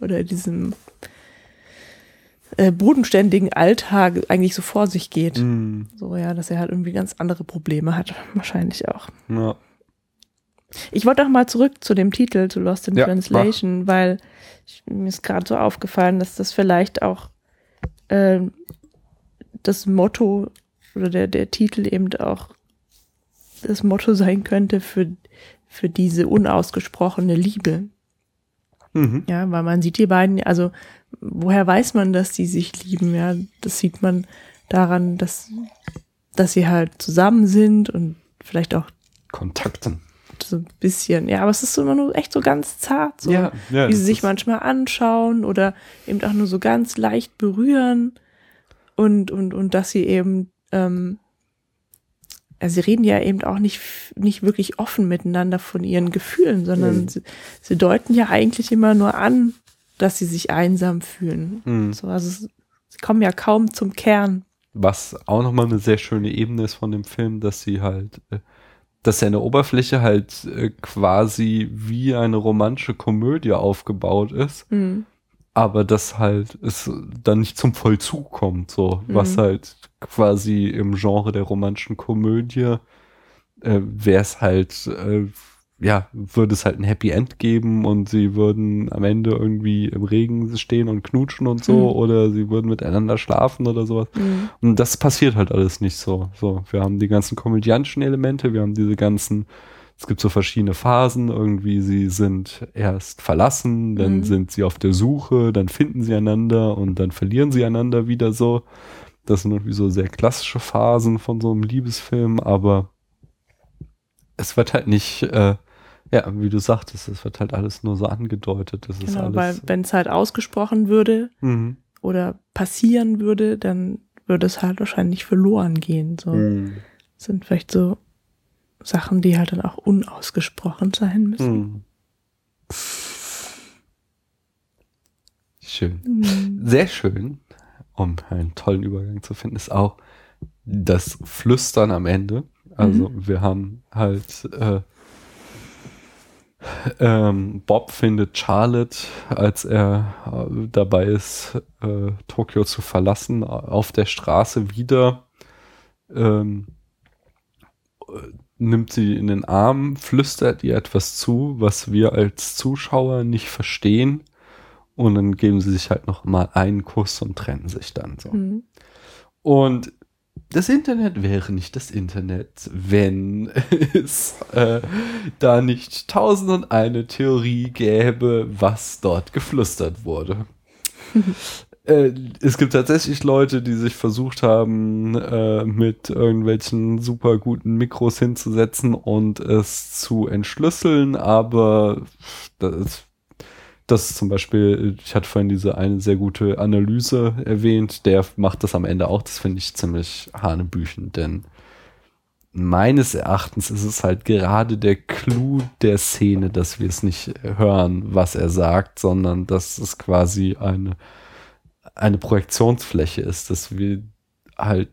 oder in diesem äh, bodenständigen Alltag eigentlich so vor sich geht. Mhm. So, ja, dass er halt irgendwie ganz andere Probleme hat. Wahrscheinlich auch. Ja. Ich wollte auch mal zurück zu dem Titel, zu Lost in Ja, Translation, weil ich, mir ist gerade so aufgefallen, dass das vielleicht auch ähm, das Motto oder der, der Titel eben auch das Motto sein könnte für, für diese unausgesprochene Liebe. Mhm. Ja, weil man sieht die beiden, also woher weiß man, dass die sich lieben? Ja, das sieht man daran, dass, dass sie halt zusammen sind und vielleicht auch Kontakten. so ein bisschen, ja, aber es ist immer nur echt so ganz zart, so Ja, ja, wie sie sich manchmal anschauen oder eben auch nur so ganz leicht berühren und und und dass sie eben, ähm, ja, sie reden ja eben auch nicht nicht wirklich offen miteinander von ihren Gefühlen, sondern Mhm. sie, sie deuten ja eigentlich immer nur an, dass sie sich einsam fühlen. Mhm. So, also sie kommen ja kaum zum Kern. Was auch nochmal eine sehr schöne Ebene ist von dem Film, dass sie halt, äh, dass seine Oberfläche halt äh, quasi wie eine romantische Komödie aufgebaut ist, Mhm. Aber dass halt es dann nicht zum Vollzug kommt, so, was Mhm. halt quasi im Genre der romantischen Komödie äh, wäre es halt, äh, ja, würde es halt ein Happy End geben und sie würden am Ende irgendwie im Regen stehen und knutschen und so Mhm. oder sie würden miteinander schlafen oder sowas. Mhm. Und das passiert halt alles nicht so. So, wir haben die ganzen komödiantischen Elemente, wir haben diese ganzen es gibt so verschiedene Phasen. Irgendwie, sie sind erst verlassen, dann Mhm. sind sie auf der Suche, dann finden sie einander und dann verlieren sie einander wieder so. Das sind irgendwie so sehr klassische Phasen von so einem Liebesfilm, aber es wird halt nicht, äh, ja, wie du sagtest, es wird halt alles nur so angedeutet. Das ist Genau, weil alles. wenn es halt ausgesprochen würde Mhm. oder passieren würde, dann würde es halt wahrscheinlich verloren gehen. So Mhm. sind vielleicht so Sachen, die halt dann auch unausgesprochen sein müssen. Mhm. Schön. Mhm. Sehr schön, um einen tollen Übergang zu finden, ist auch das Flüstern am Ende. Also wir haben halt äh, ähm, Bob findet Charlotte, als er äh, dabei ist, äh, Tokio zu verlassen, auf der Straße wieder. Ähm, äh, nimmt sie in den Arm, flüstert ihr etwas zu, was wir als Zuschauer nicht verstehen. Und dann geben sie sich halt noch mal einen Kuss und trennen sich dann so. Mhm. Und das Internet wäre nicht das Internet, wenn [laughs] es äh, da nicht tausend und eine Theorie gäbe, was dort geflüstert wurde. [laughs] äh, es gibt tatsächlich Leute, die sich versucht haben, äh, mit irgendwelchen super guten Mikros hinzusetzen und es zu entschlüsseln, aber das das ist zum Beispiel, ich hatte vorhin diese eine sehr gute Analyse erwähnt, der macht das am Ende auch, das finde ich ziemlich hanebüchen, denn meines Erachtens ist es halt gerade der Clou der Szene, dass wir es nicht hören, was er sagt, sondern dass es quasi eine, eine Projektionsfläche ist, dass wir halt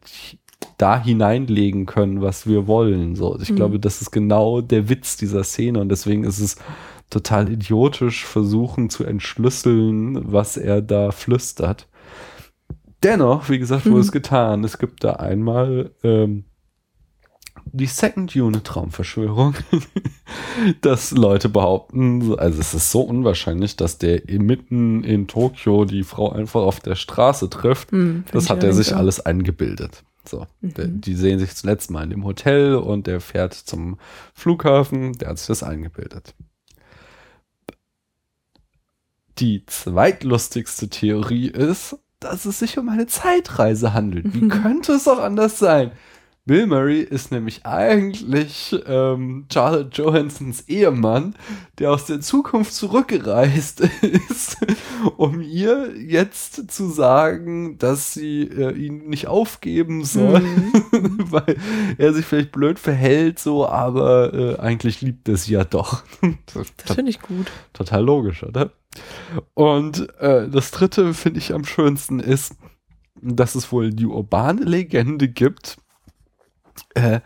da hineinlegen können, was wir wollen. So, ich Mhm. glaube, das ist genau der Witz dieser Szene und deswegen ist es total idiotisch versuchen zu entschlüsseln, was er da flüstert. Dennoch, wie gesagt, wurde Mhm. es getan. Es gibt da einmal ähm, die Second Unit Traumverschwörung, [laughs] dass Leute behaupten, also es ist so unwahrscheinlich, dass der mitten in Tokio die Frau einfach auf der Straße trifft. Hm, Das hat er sich auch. alles eingebildet. So, Mhm. die sehen sich zuletzt mal in dem Hotel und der fährt zum Flughafen, der hat sich das eingebildet. Die zweitlustigste Theorie ist, dass es sich um eine Zeitreise handelt. Wie [laughs] könnte es auch anders sein? Bill Murray ist nämlich eigentlich ähm, Charlotte Johansons Ehemann, der aus der Zukunft zurückgereist [laughs] ist, um ihr jetzt zu sagen, dass sie äh, ihn nicht aufgeben soll, Mhm. [laughs] weil er sich vielleicht blöd verhält, so, aber äh, eigentlich liebt er sie ja doch. [laughs] Das finde ich gut. Total logisch, oder? Und äh, das dritte finde ich am schönsten ist, dass es wohl die urbane Legende gibt, äh,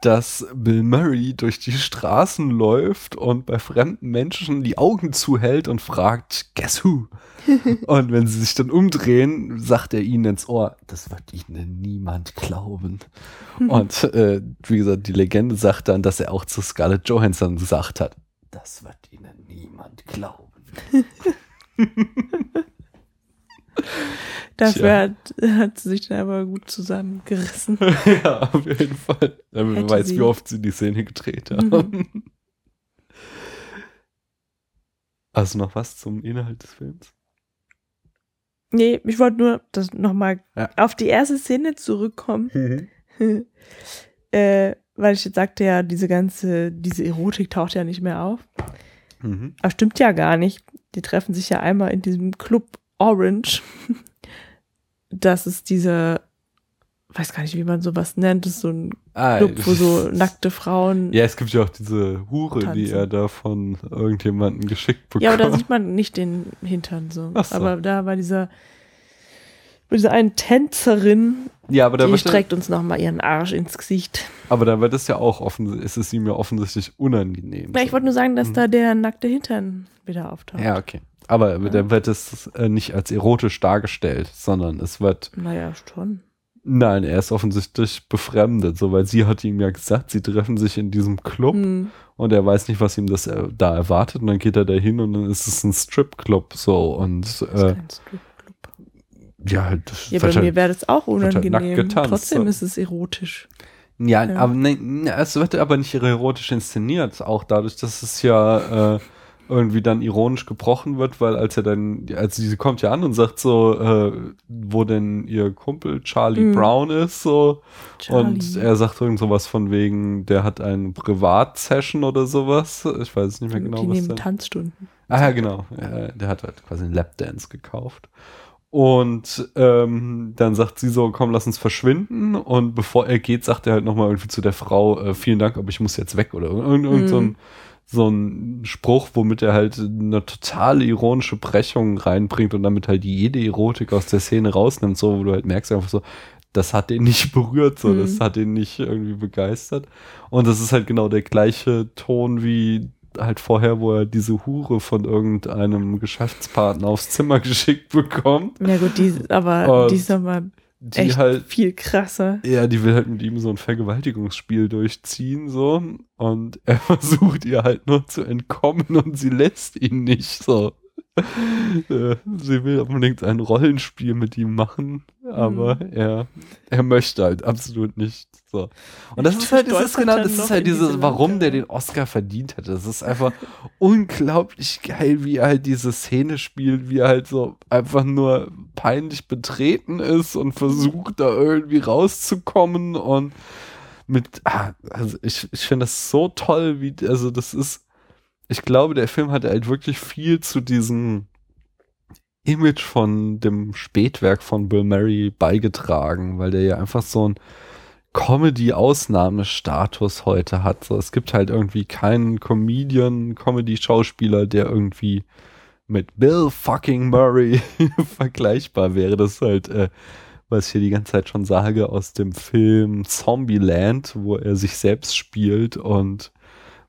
dass Bill Murray durch die Straßen läuft und bei fremden Menschen die Augen zuhält und fragt, guess who? [laughs] und wenn sie sich dann umdrehen, sagt er ihnen ins Ohr, das wird ihnen niemand glauben. und äh, wie gesagt, die Legende sagt dann, dass er auch zu Scarlett Johansson gesagt hat, das wird ihnen niemand glauben. [laughs] Dafür hat, hat sie sich dann aber gut zusammengerissen. [laughs] ja, auf jeden Fall. Damit man weiß, sie. wie oft sie die Szene gedreht haben. [laughs] Hast du noch was zum Inhalt des Films? Nee, ich wollte nur das nochmal Ja. auf die erste Szene zurückkommen. [laughs] äh, weil ich jetzt sagte ja, diese ganze, diese Erotik taucht ja nicht mehr auf. Mhm. Aber stimmt ja gar nicht. Die treffen sich ja einmal in diesem Club Orange. Das ist dieser, weiß gar nicht, wie man sowas nennt, das ist so ein Ah, Club, wo so [laughs] nackte Frauen. Ja, es gibt ja auch diese Hure, die Tanzen. er da von irgendjemandem geschickt bekommt. Ja, aber da sieht man nicht den Hintern so. So. Aber da war dieser, diese eine Tänzerin, ja, aber die streckt uns nochmal ihren Arsch ins Gesicht. aber da wird es ja auch offen, ist es ihm ja offensichtlich unangenehm. Ja, ich wollte nur sagen, dass Mhm. da der nackte Hintern wieder auftaucht. Ja, okay. Aber da wird es äh, nicht als erotisch dargestellt, sondern es wird Naja, schon. Nein, er ist offensichtlich befremdet, so weil sie hat ihm ja gesagt, sie treffen sich in diesem Club Hm. und er weiß nicht, was ihm das äh, da erwartet und dann geht er da hin und dann ist es ein Stripclub so und Das ist äh, kein Stripclub. ja, halt, Ja, bei mir halt, wäre das auch halt unangenehm. getanzt, Trotzdem so. ist es erotisch. Ja, Ja. aber ne, ne, es wird aber nicht erotisch inszeniert, auch dadurch, dass es ja äh, irgendwie dann ironisch gebrochen wird, weil als er dann, also sie kommt ja an und sagt so, äh, wo denn ihr Kumpel Charlie Mhm. Brown ist, so Charlie. und er sagt irgend sowas von wegen, der hat eine Privatsession oder sowas. Ich weiß es nicht mehr genau, die was nehmen denn. Tanzstunden. Ah ja, genau. Ja, der hat halt quasi einen Lapdance gekauft. Und ähm, dann sagt sie so, komm, lass uns verschwinden. Und bevor er geht, sagt er halt nochmal irgendwie zu der Frau, äh, vielen Dank, aber ich muss jetzt weg. Oder irgend, irgend so, ein, so ein Spruch, womit er halt eine totale ironische Brechung reinbringt und damit halt jede Erotik aus der Szene rausnimmt, so wo du halt merkst einfach so, das hat den nicht [laughs] berührt, so, das Mhm. hat den nicht irgendwie begeistert. Und das ist halt genau der gleiche Ton wie halt vorher, wo er diese Hure von irgendeinem Geschäftspartner aufs Zimmer [laughs] geschickt bekommt. Ja gut, die, aber Und die ist nochmal Die echt halt, viel krasser. ja, die will halt mit ihm so ein Vergewaltigungsspiel durchziehen, so. Und er [laughs] versucht ihr halt nur zu entkommen und sie lässt ihn nicht, so. [laughs] Äh, sie will unbedingt ein Rollenspiel mit ihm machen, aber Mhm. er, er möchte halt absolut nicht. So. Und das Er ist halt dieses, stolpert genau, das ist halt dieses, warum der den Oscar verdient hätte. Das ist einfach unglaublich geil, wie er halt diese Szene spielt, wie er halt so einfach nur peinlich betreten ist und versucht da irgendwie rauszukommen und mit, ah, also ich, ich finde das so toll, wie, also das ist, ich glaube, der Film hat halt wirklich viel zu diesem Image von dem Spätwerk von Bill Murray beigetragen, weil der ja einfach so ein Comedy-Ausnahmestatus heute hat. So, es gibt halt irgendwie keinen Comedian, Comedy-Schauspieler, der irgendwie mit Bill fucking Murray [laughs] vergleichbar wäre. Das ist halt, äh, was ich hier die ganze Zeit schon sage, aus dem Film Zombieland, wo er sich selbst spielt und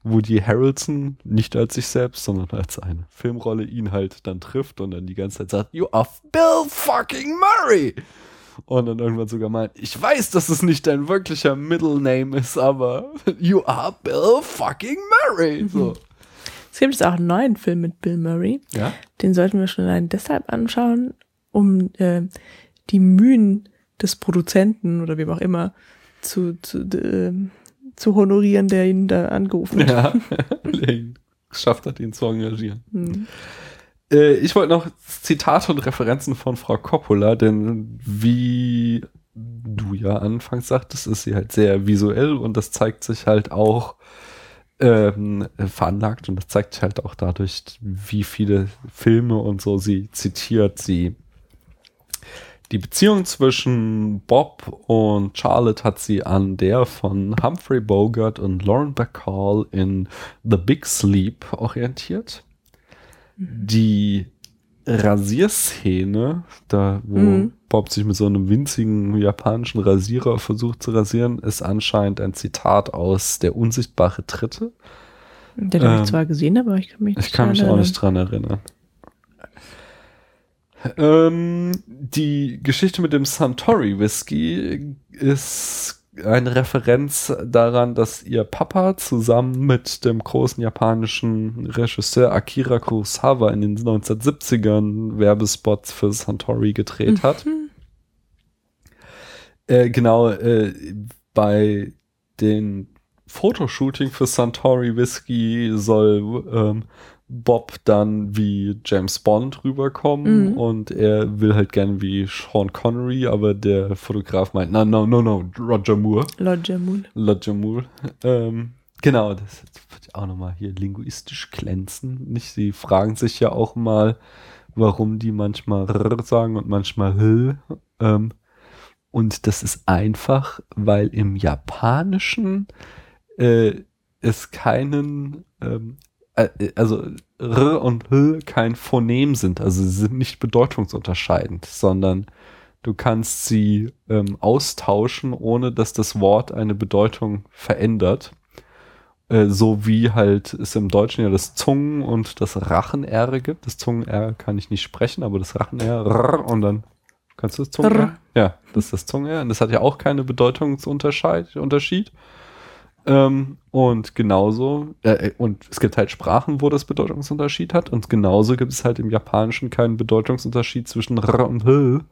Woody Harrelson nicht als sich selbst, sondern als eine Filmrolle ihn halt dann trifft und dann die ganze Zeit sagt, you are Bill fucking Murray. Und dann irgendwann sogar meint, ich weiß, dass es nicht dein wirklicher Middle Name ist, aber you are Bill fucking Murray. So. Es gibt jetzt auch einen neuen Film mit Bill Murray. Ja? Den sollten wir schon allein deshalb anschauen, um äh, die Mühen des Produzenten oder wem auch immer zu, zu, äh, zu honorieren, der ihn da angerufen hat. Ja, [laughs] der geschafft hat, ihn zu engagieren. Hm. Äh, ich wollte noch Zitate und Referenzen von Frau Coppola, denn wie du ja anfangs sagtest, ist sie halt sehr visuell und das zeigt sich halt auch ähm, veranlagt und das zeigt sich halt auch dadurch, wie viele Filme und so sie zitiert. Sie die Beziehung zwischen Bob und Charlotte hat sie an der von Humphrey Bogart und Lauren Bacall in The Big Sleep orientiert. Die Rasierszene, da wo Mhm. Bob sich mit so einem winzigen japanischen Rasierer versucht zu rasieren, ist anscheinend ein Zitat aus Der unsichtbare Dritte. Den habe Ähm, ich zwar gesehen, aber ich kann mich Ich kann mich auch nicht dran erinnern. Ähm, die Geschichte mit dem Suntory Whisky ist eine Referenz daran, dass ihr Papa zusammen mit dem großen japanischen Regisseur Akira Kurosawa in den 1970ern Werbespots für Suntory gedreht hat. Äh, genau, äh, bei den Fotoshooting für Suntory Whisky soll ähm, Bob dann wie James Bond rüberkommen Mhm. und er will halt gern wie Sean Connery, aber der Fotograf meint, no, no, no, no, Roger Moore. Roger Moore. Roger Moore. Ähm, genau, das wird auch nochmal hier linguistisch glänzen. Nicht? Sie fragen sich ja auch mal, warum die manchmal R sagen und manchmal H. Ähm, und das ist einfach, weil im Japanischen äh, es keinen, ähm, äh, also R und H kein Phonem sind. Also sie sind nicht bedeutungsunterscheidend, sondern du kannst sie ähm, austauschen, ohne dass das Wort eine Bedeutung verändert. Äh, so wie halt es im Deutschen ja das Zungen- und das Rachen-R gibt. Das Zungen-R kann ich nicht sprechen, aber das Rachen-R und dann kannst du das Zungen-R? Ja, das ist das Zungen-R. Und das hat ja auch keine Bedeutungsunterschied. Unterschied. Ähm, und genauso, äh, und es gibt halt Sprachen, wo das Bedeutungsunterschied hat, und genauso gibt es halt im Japanischen keinen Bedeutungsunterschied zwischen R und H.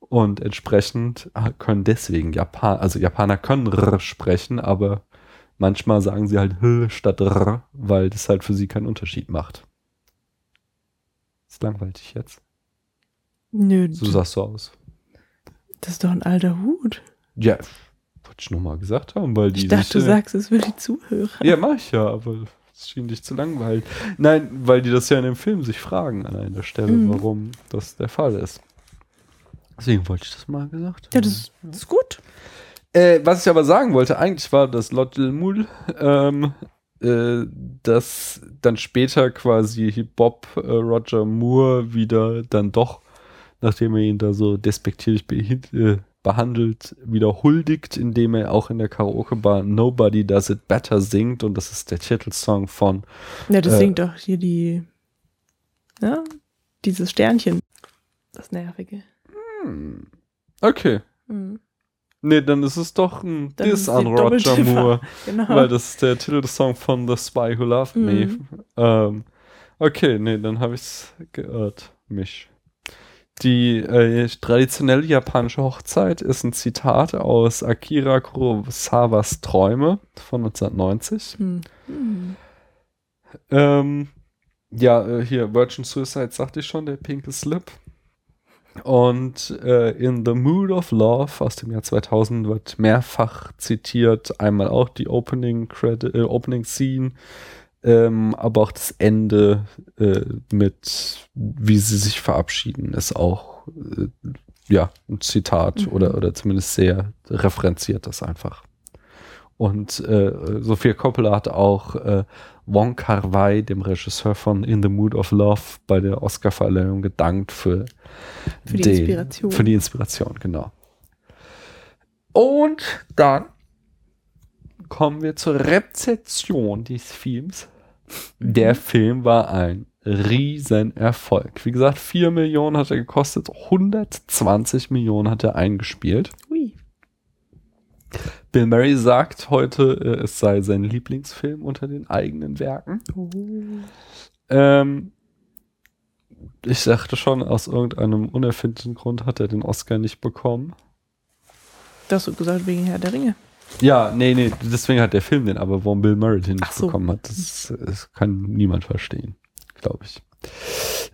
Und entsprechend können deswegen Japan, also Japaner können R sprechen, aber manchmal sagen sie halt H statt R, weil das halt für sie keinen Unterschied macht. Ist langweilig jetzt. Nö, So sahst du aus. das ist doch ein alter Hut. Ja, ich nur mal gesagt haben, weil die Ich dachte, du sich, äh, sagst es für die Zuhörer. Ja, mach ich ja, aber es schien dich zu langweilen. Nein, weil die das ja in dem Film sich fragen an einer Stelle, Mhm. warum das der Fall ist. Deswegen wollte ich das mal gesagt Ja, haben. das, ist- das ist gut. Äh, was ich aber sagen wollte, eigentlich war das Lot del Moul, ähm, äh, dass dann später quasi Bob äh, Roger Moore wieder dann doch, nachdem er ihn da so despektierlich äh, behandelt, wieder huldigt, indem er auch in der Karaoke-Bar Nobody Does It Better singt und das ist der Titelsong von Ja, das Äh. singt doch hier die, ja, dieses Sternchen. Das Nervige. Okay. Mhm. Nee, dann ist es doch ein Dann Diss an Roger Moore. Genau. Weil das ist der Titelsong von The Spy Who Loved Me. Mhm. Ähm, okay, nee, dann habe ich's geirrt, mich. Die äh, traditionelle japanische Hochzeit ist ein Zitat aus Akira Kurosawas Träume von 1990. Hm. Hm. Ähm, ja, äh, hier Virgin Suicide sagte ich schon, der pinke Slip. Und äh, In the Mood of Love aus dem Jahr 2000 wird mehrfach zitiert. Einmal auch die Opening, Credit, äh, Opening Scene, ähm, aber auch das Ende äh, mit, wie sie sich verabschieden, ist auch äh, ja ein Zitat Mhm. oder, oder zumindest sehr referenziert das einfach. Und äh, Sophia Coppola hat auch äh, Wong Kar Wai, dem Regisseur von In the Mood of Love, bei der Oscarverleihung gedankt für, Für die den- Inspiration. Für die Inspiration, genau. Und dann kommen wir zur Rezeption des Films. Der Film war ein Riesenerfolg. Wie gesagt, 4 Millionen hat er gekostet, 120 Millionen hat er eingespielt. Ui. Bill Murray sagt heute, äh, es sei sein Lieblingsfilm unter den eigenen Werken. Oh. Ähm, ich sagte schon, aus irgendeinem unerfindlichen Grund hat er den Oscar nicht bekommen. Das hast du gesagt wegen Herr der Ringe. Ja, nee, nee, deswegen hat der Film den, aber warum Bill Murray den nicht so. bekommen hat, das, das kann niemand verstehen, glaube ich.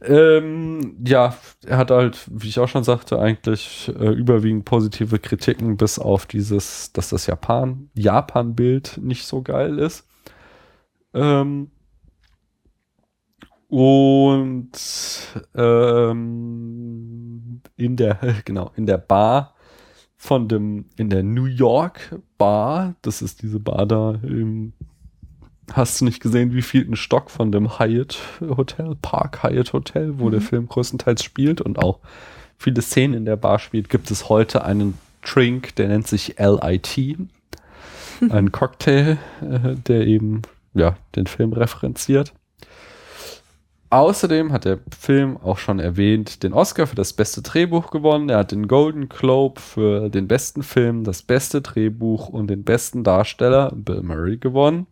Ähm, ja, er hat halt, wie ich auch schon sagte, eigentlich äh, überwiegend positive Kritiken, bis auf dieses, dass das Japan, Japan-Bild nicht so geil ist. Ähm, und ähm, in der, [laughs] genau, in der Bar von dem, in der New York Bar, das ist diese Bar da im, hast du nicht gesehen, wie viel ein Stock von dem Hyatt Hotel, Park Hyatt Hotel, wo der Film größtenteils spielt und auch viele Szenen in der Bar spielt, gibt es heute einen Drink, der nennt sich LIT, ein [laughs] Cocktail, äh, der eben, ja, den Film referenziert. Außerdem hat der Film auch schon erwähnt, den Oscar für das beste Drehbuch gewonnen. Er hat den Golden Globe für den besten Film, das beste Drehbuch und den besten Darsteller, Bill Murray, gewonnen.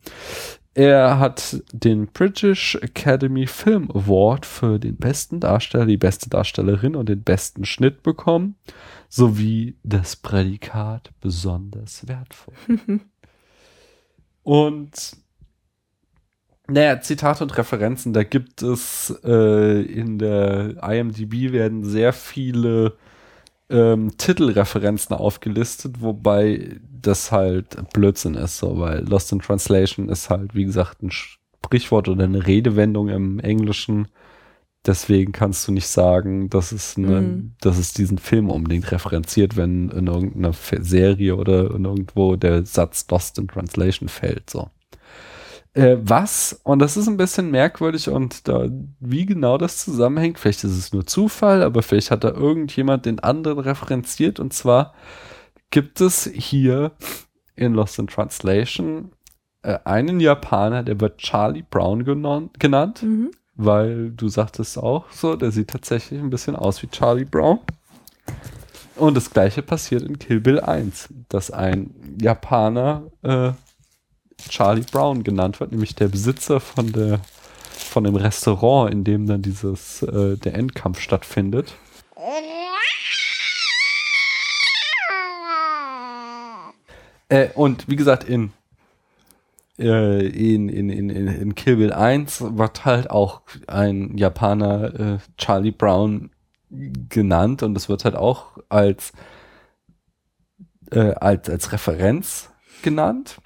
Er hat den British Academy Film Award für den besten Darsteller, die beste Darstellerin und den besten Schnitt bekommen, sowie das Prädikat besonders wertvoll. [laughs] und naja, Zitate und Referenzen, da gibt es äh, in der IMDb werden sehr viele ähm, Titelreferenzen aufgelistet, wobei das halt Blödsinn ist, so, weil Lost in Translation ist halt, wie gesagt, ein Sprichwort oder eine Redewendung im Englischen. Deswegen kannst du nicht sagen, dass es, eine, Mhm. dass es diesen Film unbedingt referenziert, wenn in irgendeiner Serie oder in irgendwo der Satz Lost in Translation fällt, so. Äh, was, und das ist ein bisschen merkwürdig und da, wie genau das zusammenhängt, vielleicht ist es nur Zufall, aber vielleicht hat da irgendjemand den anderen referenziert und zwar gibt es hier in Lost in Translation äh, einen Japaner, der wird Charlie Brown genannt, Mhm. weil du sagtest auch so, der sieht tatsächlich ein bisschen aus wie Charlie Brown. Und das gleiche passiert in Kill Bill 1, dass ein Japaner äh, Charlie Brown genannt wird, nämlich der Besitzer von der von dem Restaurant, in dem dann dieses äh, der Endkampf stattfindet. Äh, und wie gesagt, in, äh, in, in, in, in Kill Bill 1 wird halt auch ein Japaner äh, Charlie Brown genannt und es wird halt auch als, äh, als, als Referenz genannt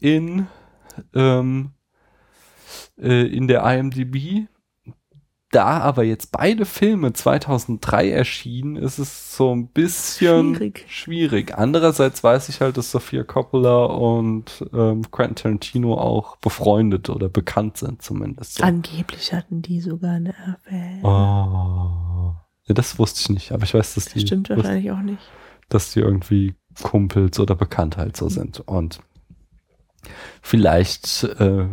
in, ähm, äh, in der IMDb. Da aber jetzt beide Filme 2003 erschienen, ist es so ein bisschen Schwierig. schwierig. Andererseits weiß ich halt, dass Sophia Coppola und ähm, Quentin Tarantino auch befreundet oder bekannt sind zumindest. So. Angeblich hatten die sogar eine Affäre. Oh. Ja, das wusste ich nicht, aber ich weiß, dass die, Stimmt wahrscheinlich auch nicht. dass die irgendwie Kumpels oder bekannt halt so sind. Und vielleicht äh,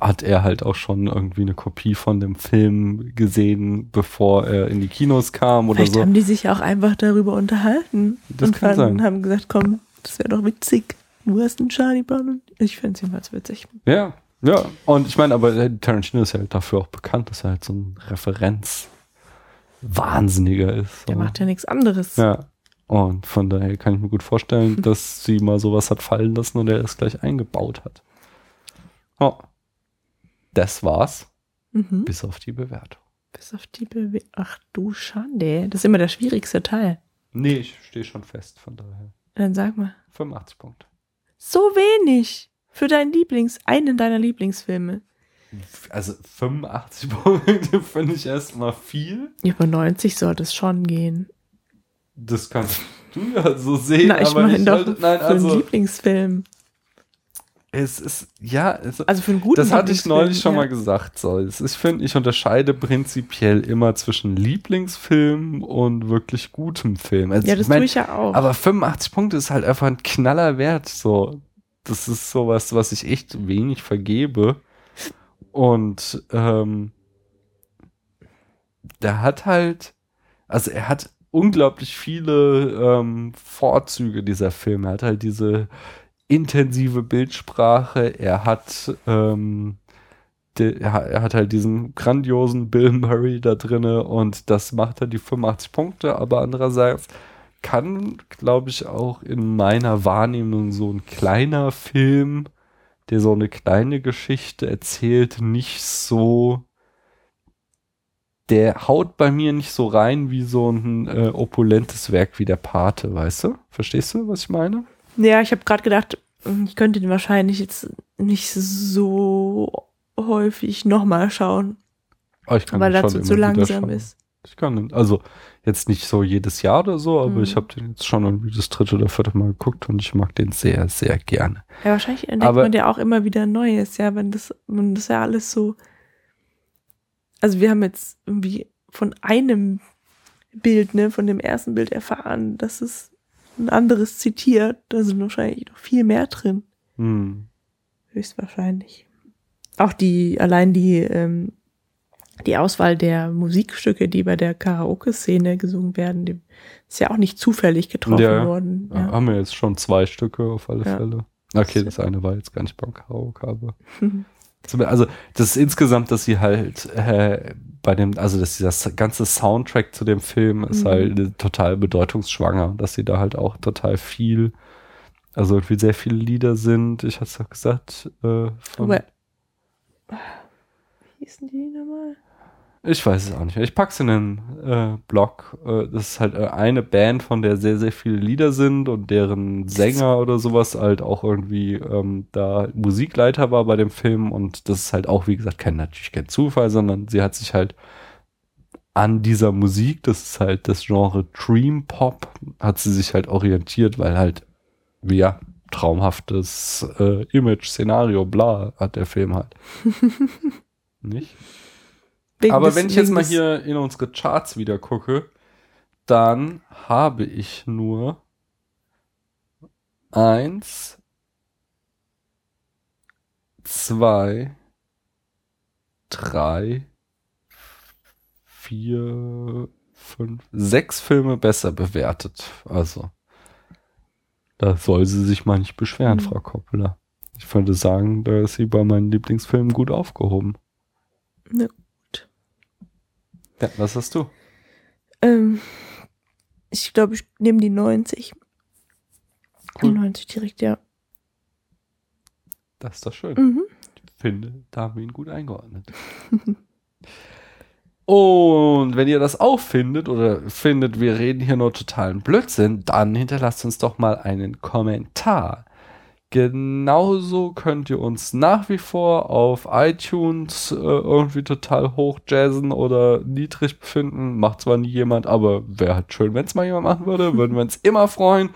hat er halt auch schon irgendwie eine Kopie von dem Film gesehen, bevor er in die Kinos kam oder Vielleicht so. haben die sich auch einfach darüber unterhalten Das und kann fanden, haben gesagt, komm, das wäre doch witzig. Du hast einen Charlie Brown und ich fände es jedenfalls witzig. Ja, ja. Und ich meine, aber äh, Tarantino ist ja halt dafür auch bekannt, dass er halt so ein Referenz Wahnsinniger ist. Der macht ja nichts anderes. Ja. Und von daher kann ich mir gut vorstellen, [laughs] dass sie mal sowas hat fallen lassen und er das gleich eingebaut hat. Oh. Das war's, Mhm. bis auf die Bewertung. Bis auf die Bewe Ach du Schande. Das ist immer der schwierigste Teil. Nee, ich stehe schon fest, von daher. Dann sag mal. 85 Punkte. So wenig für deinen Lieblings, einen deiner Lieblingsfilme. Also 85 [laughs] Punkte finde ich erstmal viel. Über 90 sollte es schon gehen. Das kannst [laughs] du ja so sehen, Na, ich aber meine doch sollte- nein, für einen also Lieblingsfilm. es ist ja, es, Also für einen guten das hatte ich neulich schon Lieblingsfilm, mal ja. gesagt. So, ist, ich finde, ich unterscheide prinzipiell immer zwischen Lieblingsfilm und wirklich gutem Film. Also, Ja, das ich mein, tue ich ja auch. Aber 85 Punkte ist halt einfach ein knaller Wert. So, das ist sowas, was ich echt wenig vergebe. Und ähm, der hat halt, also er hat unglaublich viele ähm, Vorzüge dieser Film. Er hat halt diese intensive Bildsprache. Er hat ähm, de, er, hat- halt diesen grandiosen Bill Murray da drinne und das macht halt die 85 Punkte. Aber andererseits kann, glaube ich, auch in meiner Wahrnehmung so ein kleiner Film, der so eine kleine Geschichte erzählt, nicht so. Der haut bei mir nicht so rein wie so ein äh, opulentes Werk wie der Pate, weißt du? Verstehst du, was ich meine? Ja, ich habe gerade gedacht, ich könnte den wahrscheinlich jetzt nicht so häufig nochmal schauen, Oh, ich kann weil dazu zu langsam ist. Ich kann den, also jetzt nicht so jedes Jahr oder so, aber Mhm. ich habe den jetzt schon irgendwie das dritte oder vierte Mal geguckt und ich mag den sehr, sehr gerne. Ja, wahrscheinlich entdeckt Aber- man ja auch immer wieder Neues, ja, wenn das, wenn das ja alles so. Also wir haben jetzt irgendwie von einem Bild, ne, von dem ersten Bild erfahren, dass es ein anderes zitiert. Da sind wahrscheinlich noch viel mehr drin. Hm. Höchstwahrscheinlich. Auch die, allein die, ähm, die Auswahl der Musikstücke, die bei der Karaoke-Szene gesungen werden, die ist ja auch nicht zufällig getroffen Ja, worden. Ja. Haben wir jetzt schon zwei Stücke auf alle Ja. Fälle. Okay, Das- das eine war jetzt gar nicht beim Karaoke, aber. [laughs] Also, das ist insgesamt, dass sie halt äh, bei dem, also dass dieser ganze Soundtrack zu dem Film ist Mhm. halt äh, total bedeutungsschwanger, dass sie da halt auch total viel, also irgendwie sehr viele Lieder sind. Ich hatte es doch gesagt, äh, von, Aber, wie hießen die? Ich weiß es auch nicht. Ich pack's in den äh, Blog. Äh, das ist halt äh, eine Band, von der sehr, sehr viele Lieder sind und deren Sänger oder sowas halt auch irgendwie ähm, da Musikleiter war bei dem Film. Und das ist halt auch, wie gesagt, kein natürlich kein Zufall, sondern sie hat sich halt an dieser Musik, das ist halt das Genre Dream Pop, hat sie sich halt orientiert, weil halt, wie ja, traumhaftes äh, Image, Szenario, bla, hat der Film halt. [laughs] Nicht? Wegen Aber des- wenn ich jetzt mal hier in unsere Charts wieder gucke, dann habe ich nur eins, zwei, drei, vier, fünf, sechs Filme besser bewertet. Also, da soll sie sich mal nicht beschweren, Mhm. Frau Coppola. Ich würde sagen, da ist sie bei meinen Lieblingsfilmen gut aufgehoben. Ne, Ja, was hast du? Ähm, ich glaube, ich nehme die 90. Cool. 91 direkt, ja. Das ist doch schön. Mhm. Ich finde, da haben wir ihn gut eingeordnet. [laughs] Und wenn ihr das auch findet oder findet, wir reden hier nur totalen Blödsinn, dann hinterlasst uns doch mal einen Kommentar. Genauso könnt ihr uns nach wie vor auf iTunes äh, irgendwie total hochjazzen oder niedrig befinden. Macht zwar nie jemand, aber wäre halt schön, wenn es mal jemand machen würde. Würden wir uns [laughs] immer freuen.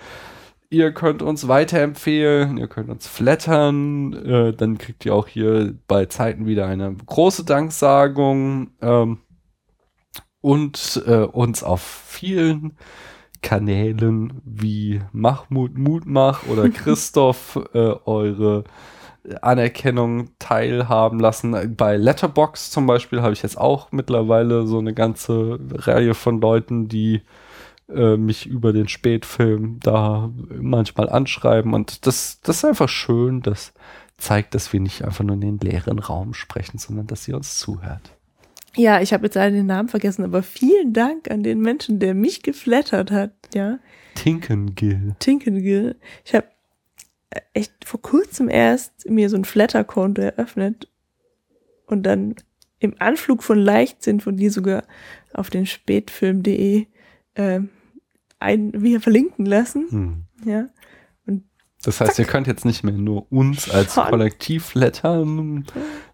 Ihr könnt uns weiterempfehlen, ihr könnt uns flattern, äh, dann kriegt ihr auch hier bei Zeiten wieder eine große Danksagung ähm, und äh, uns auf vielen Kanälen wie Mahmoud Mutmach oder [laughs] Christoph äh, eure Anerkennung teilhaben lassen. Bei Letterbox zum Beispiel habe ich jetzt auch mittlerweile so eine ganze Reihe von Leuten, die äh, mich über den Spätfilm da manchmal anschreiben. Und das, das ist einfach schön. Das zeigt, dass wir nicht einfach nur in den leeren Raum sprechen, sondern dass sie uns zuhört. Ja, ich habe jetzt leider den Namen vergessen, aber vielen Dank an den Menschen, der mich geflattert hat, ja. Tinkengill. Tinkengill. Ich habe echt vor kurzem erst mir so ein Flatter-Konto eröffnet und dann im Anflug von Leichtsinn von dir sogar auf den spätfilm.de äh, ein, wir verlinken lassen. Hm. Ja. Das heißt, ihr könnt jetzt nicht mehr nur uns als Schon. Kollektiv flattern,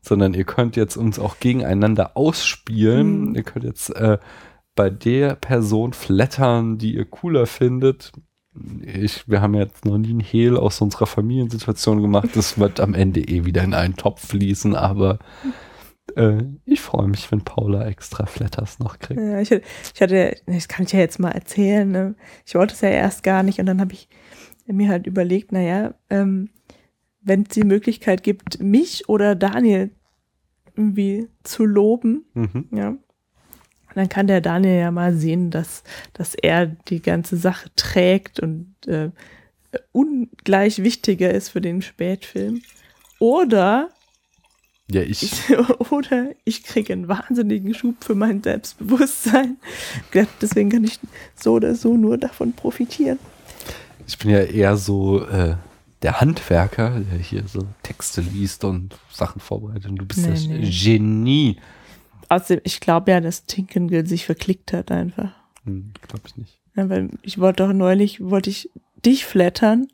sondern ihr könnt jetzt uns auch gegeneinander ausspielen. Mhm. Ihr könnt jetzt äh, bei der Person flattern, die ihr cooler findet. Ich, wir haben jetzt noch nie einen Hehl aus unserer Familiensituation gemacht. Das wird am Ende eh wieder in einen Topf fließen, aber äh, ich freue mich, wenn Paula extra Flatters noch kriegt. Ja, ich, ich hatte, das kann ich ja jetzt mal erzählen, ne? ich wollte es ja erst gar nicht und dann habe ich mir halt überlegt, naja, ähm, wenn es die Möglichkeit gibt, mich oder Daniel irgendwie zu loben, Mhm. ja, dann kann der Daniel ja mal sehen, dass, dass er die ganze Sache trägt und äh, ungleich wichtiger ist für den Spätfilm. Oder Ja, ich, ich, [laughs] oder ich kriege einen wahnsinnigen Schub für mein Selbstbewusstsein. [laughs] Deswegen kann ich so oder so nur davon profitieren. Ich bin ja eher so äh, der Handwerker, der hier so Texte liest und Sachen vorbereitet. Und du bist Nee, das nee. Genie. Außerdem, ich glaube ja, dass Tinkengill sich verklickt hat einfach. Hm, Glaube ich nicht. Ja, weil ich wollte doch neulich, wollte ich dich flattern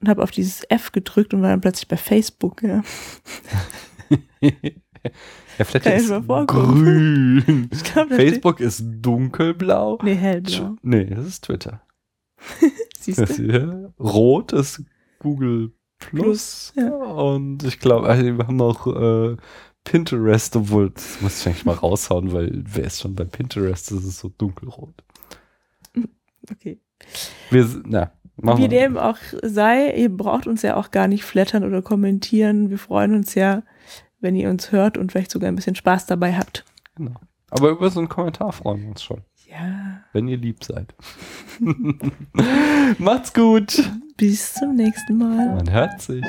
und habe auf dieses F gedrückt und war dann plötzlich bei Facebook, ja. [laughs] Kann ich ist grün. [laughs] Das Facebook ist dunkelblau. Nee, hellblau. Nee, das ist Twitter. [laughs] Siehst du? Rot ist Google Plus. Plus, ja. Und ich glaube, also wir haben noch äh, Pinterest, obwohl, das muss ich eigentlich mal raushauen, weil wer ist schon bei Pinterest? Das ist so dunkelrot. Okay. Wir, na, Wie dem auch sei, ihr braucht uns ja auch gar nicht flattern oder kommentieren. Wir freuen uns ja, wenn ihr uns hört und vielleicht sogar ein bisschen Spaß dabei habt. Genau. Aber über so einen Kommentar freuen wir uns schon, Ja. wenn ihr lieb seid. [laughs] Macht's gut. Bis zum nächsten Mal. Man hört sich.